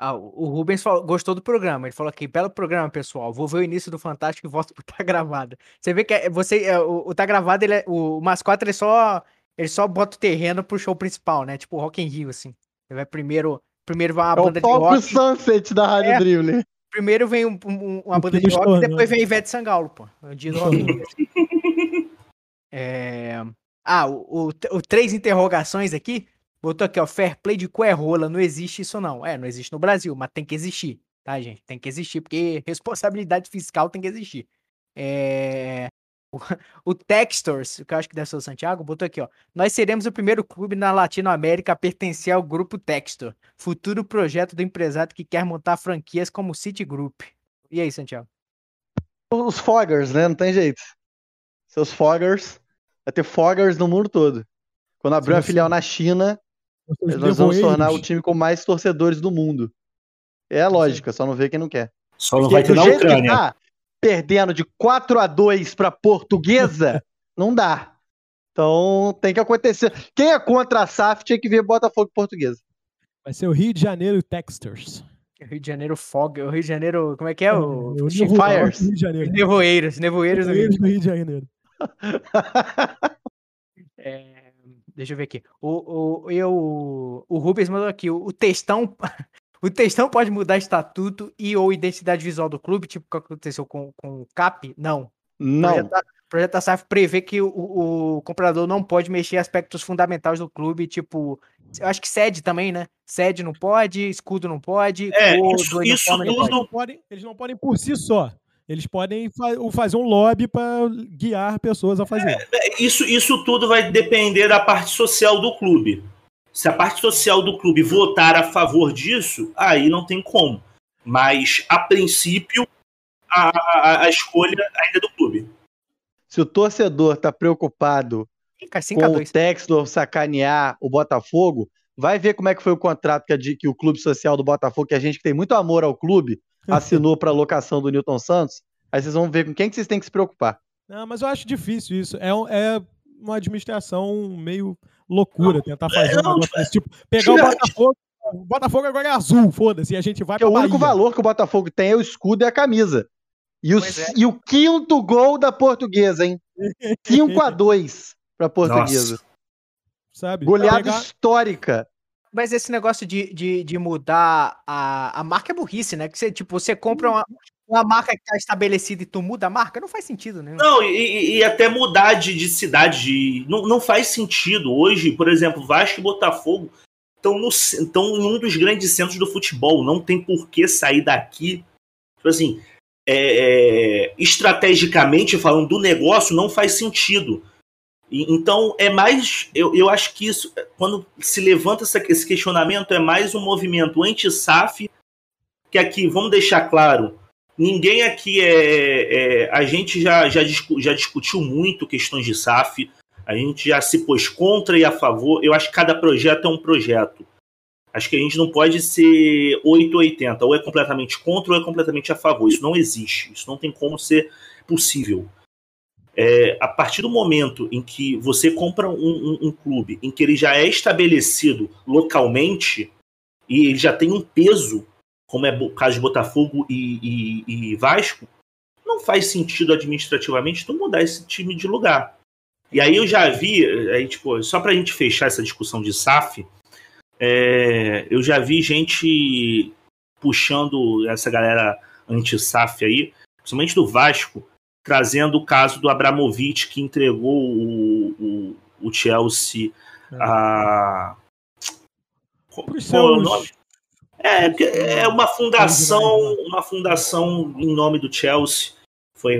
ah, o Rubens falou, gostou do programa. Ele falou aqui, belo programa, pessoal. Vou ver o início do Fantástico e volto (laughs) pro Tá Gravado. Você vê que é, você, é, o, o Tá Gravado, ele é, o, o mascote, ele só, ele só bota o terreno pro show principal, né? Tipo o Rock in Rio, assim. Ele vai primeiro, primeiro vai uma é banda de rock. o Sunset da Rádio é, Dribble. Primeiro vem um, um, uma banda de rock e depois vem Ivete Sangalo, pô. Dia do rock. é... Ah, o, o, o, três interrogações aqui Botou aqui, ó, fair play de cu é rola, não existe isso não. É, não existe no Brasil, mas tem que existir, tá, gente? Tem que existir, porque responsabilidade fiscal tem que existir. É... O, (laughs) o Textors, que eu acho que deve ser o Santiago, botou aqui, ó. Nós seremos o primeiro clube na Latinoamérica a pertencer ao grupo Textor, futuro projeto do empresário que quer montar franquias como Citigroup. E aí, Santiago? Os Foggers, né? Não tem jeito. Seus Foggers. Vai ter Foggers no mundo todo. Quando abrir uma filial na China, nós vamos tornar o time com mais torcedores do mundo. É a lógica, só não vê quem não quer. Só não Porque vai ter na Ucrânia. Tá, perdendo de 4 a 2 para Portuguesa, (laughs) não dá. Então tem que acontecer. Quem é contra a SAF tinha que ver Botafogo Portuguesa. Vai ser o Rio de Janeiro Textors. Rio de Janeiro Fog, o Rio de Janeiro, como é que é? O, é, o Fires. Rio de Janeiro. Nevoeiros, nevoeiros, nevoeiros do Rio de Janeiro. (laughs) é, Deixa eu ver aqui. O, o, eu, o Rubens mandou aqui. O, o textão. (laughs) O textão pode mudar estatuto e ou identidade visual do clube, tipo o que aconteceu com, com o CAP? Não. Não. O projeto, projeto da SAF prevê que o, o, comprador não pode mexer aspectos fundamentais do clube, tipo. Eu acho que sede também, né? Sede não pode, escudo não pode, é, isso, isso tudo não pode. Podem, eles não podem por si só. Eles podem fa fazer um lobby para guiar pessoas a fazer. É, é, isso, isso tudo vai depender da parte social do clube. Se a parte social do clube votar a favor disso, aí não tem como. Mas, a princípio, a, a, a escolha ainda é do clube. Se o torcedor está preocupado com o Textor sacanear o Botafogo, vai ver como é que foi o contrato que, que o clube social do Botafogo, que a gente que tem muito amor ao clube, (laughs) assinou para locação do Newton Santos, aí vocês vão ver com quem que vocês têm que se preocupar. Não, mas eu acho difícil isso. É, é uma administração meio loucura não, tentar fazer um negócio desse tipo. Pegar o Botafogo. O Botafogo agora é azul, foda-se, e a gente vai Porque o único valor que o Botafogo tem é o escudo e a camisa. E o, é. e o quinto gol da portuguesa, hein? (laughs) 5 a 2 pra portuguesa. Nossa. Sabe? Goleada pegar... histórica. Mas esse negócio de, de, de mudar a, a marca é burrice, né? Que você, tipo, você compra uma, uma marca que tá estabelecida e tu muda a marca, não faz sentido, né? Não, e, e até mudar de, de cidade, de, não, não faz sentido. Hoje, por exemplo, Vasco e Botafogo estão, estão em um dos grandes centros do futebol. Não tem por que sair daqui. Tipo assim, é, é, estrategicamente falando do negócio, não faz sentido. Então, é mais. Eu, eu acho que isso, quando se levanta essa, esse questionamento, é mais um movimento anti-SAF, que aqui, vamos deixar claro, ninguém aqui é, é, A gente já, já, discu, já discutiu muito questões de SAF, a gente já se pôs contra e a favor. Eu acho que cada projeto é um projeto. Acho que a gente não pode ser 880, ou é completamente contra ou é completamente a favor. Isso não existe. Isso não tem como ser possível. É, a partir do momento em que você compra um, um, um, clube em que ele já é estabelecido localmente e ele já tem um peso, como é o caso de Botafogo e, e, e Vasco, não faz sentido administrativamente tu mudar esse time de lugar. E aí eu já vi, aí, tipo, só para a gente fechar essa discussão de SAF, é, eu já vi gente puxando essa galera anti-SAF aí, principalmente do Vasco, trazendo o caso do Abramovich que entregou o, o, o Chelsea é. a. Qual é o nome? É, é uma fundação, uma fundação em nome do Chelsea. Foi,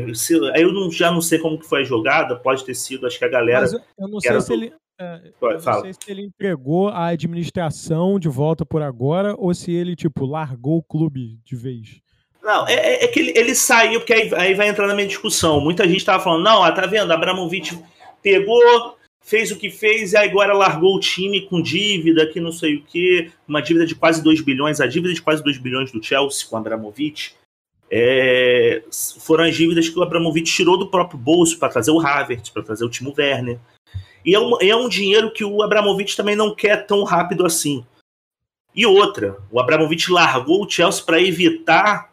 aí eu não, já não sei como que foi a jogada, pode ter sido, acho que a galera. Mas eu não sei se do... ele. É, eu não sei se ele entregou a administração de volta por agora ou se ele, tipo, largou o clube de vez. Não, é, é, é que ele, ele, saiu, porque aí, aí, vai entrar na minha discussão. Muita gente tava falando, não, ó, tá vendo, Abramovich pegou, fez o que fez e agora largou o time com dívida, que não sei o quê, uma dívida de quase 2 bilhões, a dívida de quase 2 bilhões do Chelsea com o Abramovich. É, foram as dívidas que o Abramovich tirou do próprio bolso para trazer o Havertz, para trazer o Timo Werner. E é um, é um dinheiro que o Abramovich também não quer tão rápido assim. E outra, o Abramovich largou o Chelsea para evitar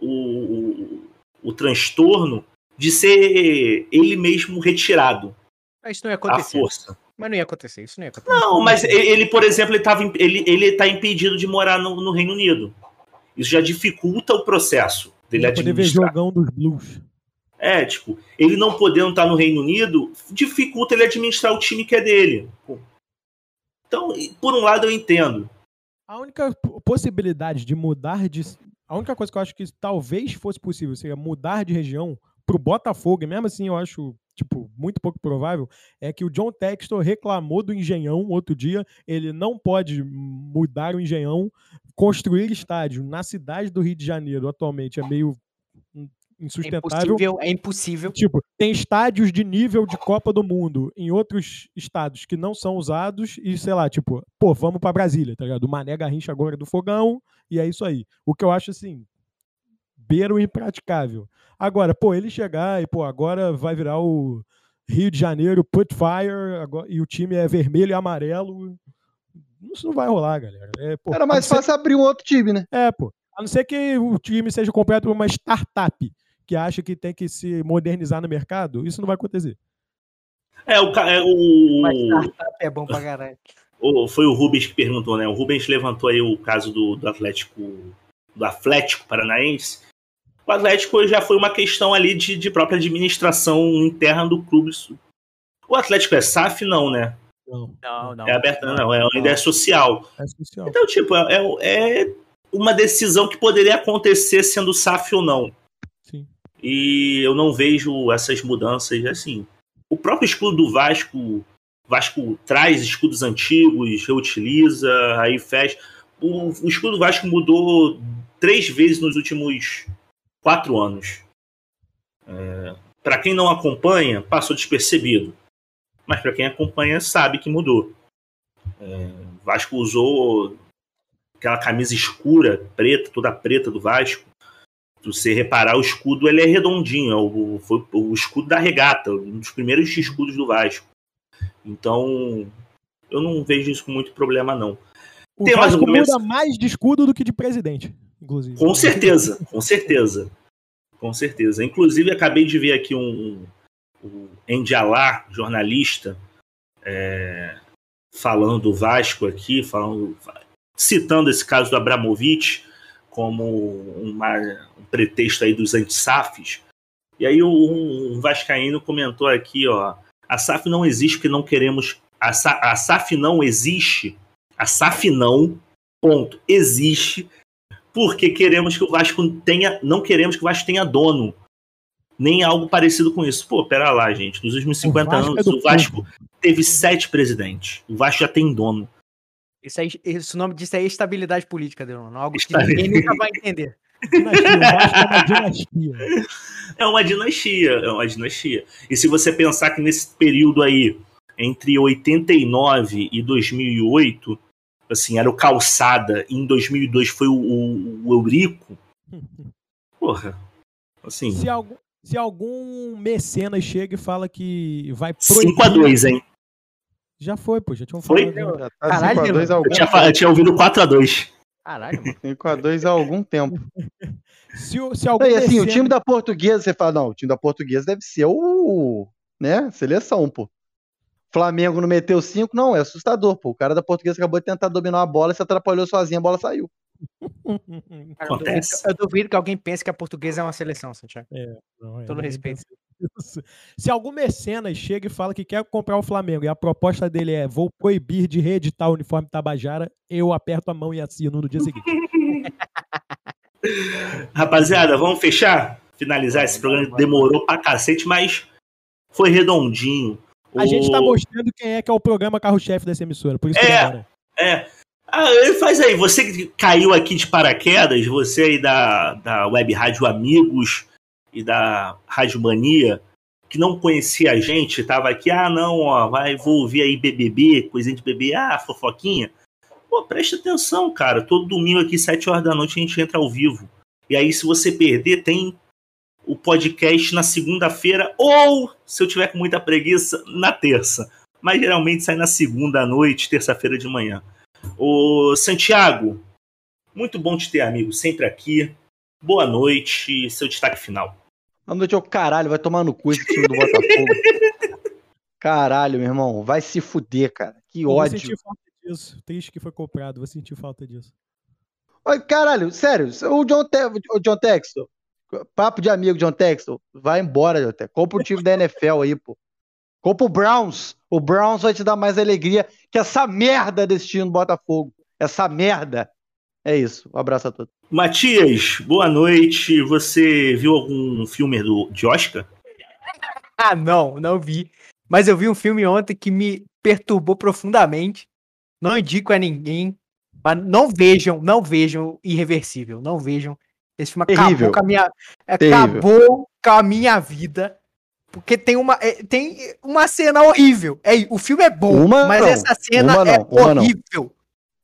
o, o, o transtorno de ser ele mesmo retirado. Mas isso não ia acontecer. A força. Mas não ia acontecer, isso não ia acontecer. Não, mas ele, por exemplo, ele, tava, ele, ele tá impedido de morar no, no Reino Unido. Isso já dificulta o processo dele ele administrar. Poder ver jogão dos Blues. É, tipo, ele não podendo estar no Reino Unido dificulta ele administrar o time que é dele. Então, por um lado eu entendo. A única possibilidade de mudar de, a única coisa que eu acho que talvez fosse possível seria mudar de região pro Botafogo, e mesmo assim eu acho tipo, muito pouco provável, é que o John Textor reclamou do Engenhão outro dia. Ele não pode mudar o Engenhão, construir estádio na cidade do Rio de Janeiro atualmente é meio insustentável. É impossível, é impossível. Tipo, tem estádios de nível de Copa do Mundo em outros estados que não são usados e, sei lá, tipo, pô, vamos para Brasília, tá ligado? O Mané Garrincha agora é do Fogão e é isso aí. O que eu acho, assim, beiro impraticável. Agora, pô, ele chegar e, pô, agora vai virar o Rio de Janeiro Put Fire agora, e o time é vermelho e amarelo. Isso não vai rolar, galera. É, pô, Era mais fácil ser... abrir um outro time, né? É, pô. A não ser que o time seja completo por uma startup que acha que tem que se modernizar no mercado, isso não vai acontecer. É, o. É, o... Mas startup é bom pra caralho. (laughs) O, foi o Rubens que perguntou, né? O Rubens levantou aí o caso do, do Atlético do Atlético Paranaense. O Atlético já foi uma questão ali de, de própria administração interna do clube. O Atlético é SAF, não, né? Não, não. não. É aberta, não, não, é uma ideia social. É social. Então, tipo, é, é uma decisão que poderia acontecer sendo SAF ou não. E eu não vejo essas mudanças assim. O próprio escudo do Vasco, Vasco traz escudos antigos, reutiliza, aí fecha. O, o escudo do Vasco mudou três vezes nos últimos quatro anos. É, para quem não acompanha, passou despercebido. Mas para quem acompanha, sabe que mudou. É, Vasco usou aquela camisa escura, preta, toda preta do Vasco se você reparar, o escudo ele é redondinho, é o, foi o escudo da regata, um dos primeiros escudos do Vasco. Então, eu não vejo isso com muito problema, não. O Tem Vasco mais muda mais de escudo do que de presidente, inclusive. Com certeza, com certeza. Com certeza. Inclusive, acabei de ver aqui um, um jornalista, é, falando do Vasco aqui, falando, citando esse caso do Abramovich, como uma, um pretexto aí dos anti-SAFs. E aí um, um vascaíno comentou aqui, ó, a SAF não existe porque não queremos... A, Sa, a SAF não existe, a SAF não, ponto, existe porque queremos que o Vasco tenha, não queremos que o Vasco tenha dono, nem algo parecido com isso. Pô, pera lá, gente, nos últimos 50 o anos é o Vasco teve sete presidentes, o Vasco já tem dono. Isso aí, esse nome disso é estabilidade política, Delon. Algo que ninguém nunca vai entender. É uma dinastia. É uma dinastia, é uma dinastia. E se você pensar que nesse período aí, entre 89 e 2008, assim, era o Calçada, e em 2002 foi o, o, o Eurico, porra, assim... Se algum, se algum mecenas chega e fala que vai proibir... 5x2, hein? Já foi, pô, já tinham Foi? falado. Já tá Caralho, 5x2 há Eu tinha, eu tinha ouvido 4x2. Caralho, mano. 5x2 há algum tempo. (laughs) Se, o- se algum Não, e assim, o mecenas- time da portuguesa, você fala, não, o time da portuguesa deve ser o, né, seleção, pô. Flamengo não meteu 5, não, é assustador, pô. O cara da portuguesa acabou de tentar dominar a bola, se atrapalhou sozinho, a bola saiu. Cara, eu duvido- Acontece. Eu duvido que alguém pense que a portuguesa é uma seleção, Santiago. Não, é, Todo ninguém respeito. Isso. Se algum mecenas chega e fala que quer comprar o Flamengo e a proposta dele é vou proibir de reeditar o uniforme Tabajara, eu aperto a mão e assino no dia seguinte. (laughs) Rapaziada, vamos fechar? Finalizar esse programa. Demorou pra cacete, mas foi redondinho. A gente tá O- mostrando quem é que é o programa carro-chefe dessa emissora, por isso que É. demora. É. Ah, faz aí, você que caiu aqui de paraquedas, você aí da, da Web Rádio Amigos e da Rádio Mania, que não conhecia a gente, tava aqui, ah, não, ó, vai, vou ouvir aí BBB, coisinha de bebê, ah, fofoquinha. Pô, presta atenção, cara, todo domingo aqui, 7 horas da noite, a gente entra ao vivo. E aí, se você perder, tem o podcast na segunda-feira, ou, se eu tiver com muita preguiça, na terça. Mas geralmente sai na segunda noite, terça-feira de manhã. Ô, Santiago, muito bom te ter, amigo, sempre aqui. Boa noite, seu destaque final. A noite é o caralho, vai tomar no cu esse time do Botafogo. (laughs) Caralho, meu irmão, vai se fuder, cara. Que Eu vou ódio. sentir falta disso. Triste que foi comprado, vou sentir falta disso. Ai, Caralho, sério, o John, Te o John Texton, papo de amigo John Texton, vai embora, John Texton. Compra o time da NFL aí, pô. Compra o Browns. O Browns vai te dar mais alegria que essa merda desse time do Botafogo. Essa merda. É isso. Um abraço a todos. Matias, boa noite. Você viu algum filme do, de Oscar? (laughs) Ah, não, não vi. Mas eu vi um filme ontem que me perturbou profundamente. Não indico a ninguém. Mas não vejam, não vejam Irreversível. Não vejam. Esse filme Terrível. acabou com a minha. Terrível. Acabou com a minha vida. Porque tem uma, é, tem uma cena horrível. É, o filme é bom, Uma mas não, essa cena uma é não, horrível.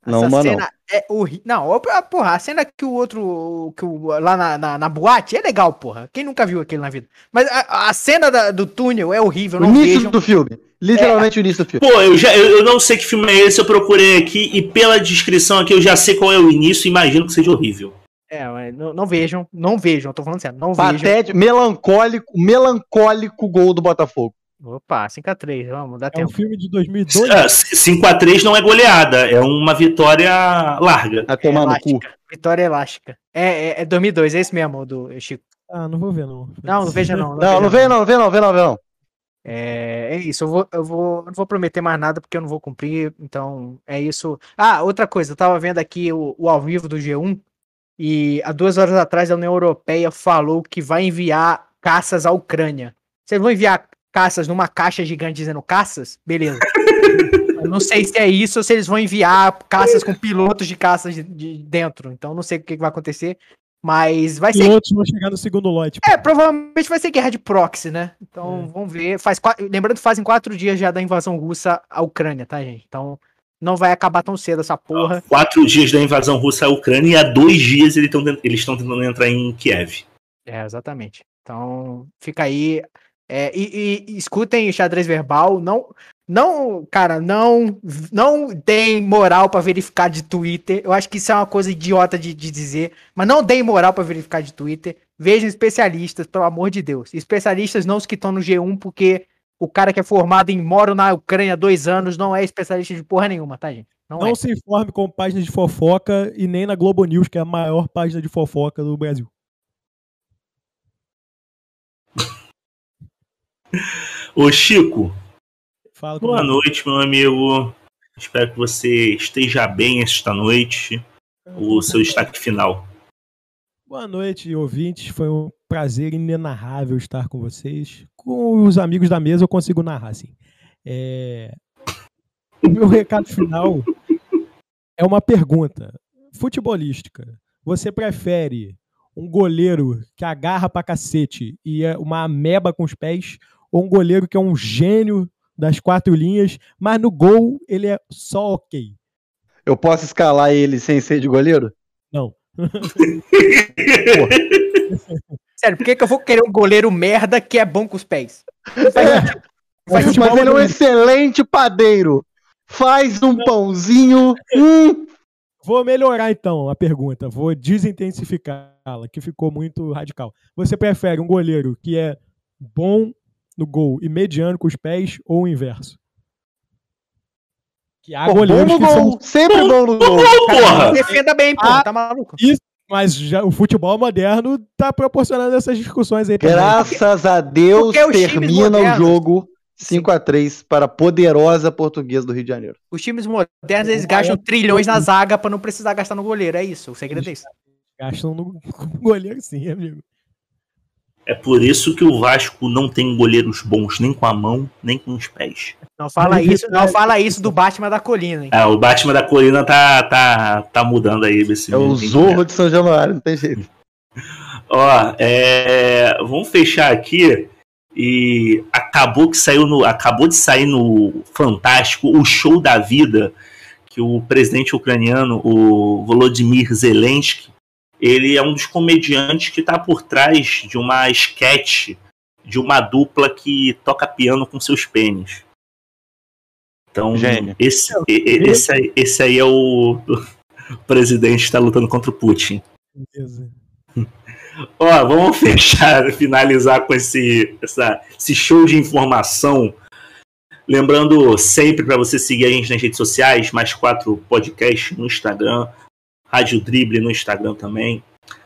Não, Essa uma não. cena é horrível. Não, porra, a cena que o outro. Que o, lá na, na, na boate é legal, porra. Quem nunca viu aquele na vida? Mas a, a cena da- do túnel é horrível. O Não início vejam. do filme. Literalmente o início do filme. Pô, eu, já, eu, eu não sei que filme é esse, eu procurei aqui e pela descrição aqui eu já sei qual é o início, imagino que seja horrível. É, mas não, não vejam, não vejam. Tô falando sério, não vejam. Patético, melancólico, melancólico gol do Botafogo. Opa, 5x3, vamos, dá É um tempo. filme de (laughs) 2002. Ah, 5x3 não é goleada, é uma vitória larga. A tomar no cu. elástica, Vitória elástica. É, é, é 2002, é esse mesmo, do Chico. Ah, não vou ver, não. Não, não veja não. (laughs) Não, não vem não, não não, vem não, vem não. É, é isso, eu vou, eu vou, não vou prometer mais nada porque eu não vou cumprir, então é isso. Ah, outra coisa, eu tava vendo aqui o, o ao vivo do G1 e há duas horas atrás a União Europeia falou que vai enviar caças à Ucrânia. Vocês vão enviar caças numa caixa gigante dizendo caças? Beleza. (laughs) eu não sei se é isso ou se eles vão enviar caças com pilotos de caças de, de dentro, então não sei o que, que vai acontecer, mas vai ser Pilotos vão chegar no segundo lote. é, provavelmente vai ser guerra de proxy, né? Então É. vamos ver. Faz qua- Lembrando que fazem quatro dias já da invasão russa à Ucrânia, tá, gente? Então não vai acabar tão cedo essa porra. Quatro dias da invasão russa à Ucrânia e há dois dias eles estão eles estão tentando entrar em Kiev. É, exatamente. Então fica aí. É, e, e- escutem o xadrez verbal. Não, não, cara, não, não deem moral pra verificar de Twitter. Eu acho que isso é uma coisa idiota de, de dizer. Mas não deem moral pra verificar de Twitter. Vejam especialistas, pelo amor de Deus. Especialistas não os que estão no G1, porque o cara que é formado em moro na Ucrânia há dois anos não é especialista de porra nenhuma, tá, gente? Não, Não é. se informe com páginas de fofoca e nem na Globo News, que é a maior página de fofoca do Brasil. Ô Chico, Fala boa comigo. noite, meu amigo. Espero que você esteja bem esta noite. O seu destaque final. Boa noite, ouvintes. Foi um prazer inenarrável estar com vocês. Com os amigos da mesa eu consigo narrar, assim. É... O meu recado final é uma pergunta futebolística. Você prefere um goleiro que agarra pra cacete e é uma ameba com os pés, ou um goleiro que é um gênio das quatro linhas, mas no gol ele é só ok. Eu posso escalar ele sem ser de goleiro? Não. (laughs) Sério, por que, que eu vou querer um goleiro merda que é bom com os pés? É. Mas, ele é um excelente padeiro. Faz um pãozinho. Hum. Vou melhorar então a pergunta, vou desintensificá-la, que ficou muito radical. Você prefere um goleiro que é bom no gol e mediano com os pés ou o inverso? Que há goleiros no que são gol. Sempre bom no gol. Porra! Defenda bem, pô. Ah. Tá maluco? Mas já, o futebol moderno tá proporcionando essas discussões aí. Graças a Deus termina o jogo 5 a 3 para a poderosa portuguesa do Rio de Janeiro. Os times modernos, eles gastam trilhões na zaga pra não precisar gastar no goleiro. É isso, o segredo é isso. Gastam no (laughs) goleiro sim, amigo. É por isso que o Vasco não tem goleiros bons nem com a mão, nem com os pés. Não fala isso, não verdade. fala isso do Batman da colina, hein? É, o Batman da Colina tá, tá, tá mudando aí. Esse É o Zorro de São Januário, não tem jeito. Ó, é, vamos fechar aqui. E acabou que saiu no, acabou de sair no Fantástico o show da vida que o presidente ucraniano, o Volodymyr Zelensky, ele é um dos comediantes que está por trás de uma sketch de uma dupla que toca piano com seus pênis. Então, Gênio. esse, e- esse, aí, esse aí é o, o presidente que está lutando contra o Putin. Beleza. (laughs) Ó, vamos (laughs) fechar, finalizar com esse, essa, esse show de informação. Lembrando sempre para você seguir a gente nas redes sociais, mais quatro podcasts no Instagram, Rádio Drible no Instagram também.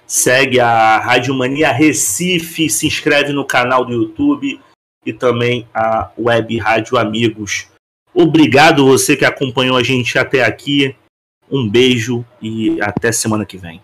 Segue a Rádio Mania Recife, se inscreve no canal do YouTube e também a Web Rádio Amigos. Obrigado você que acompanhou a gente até aqui. Um beijo e até semana que vem.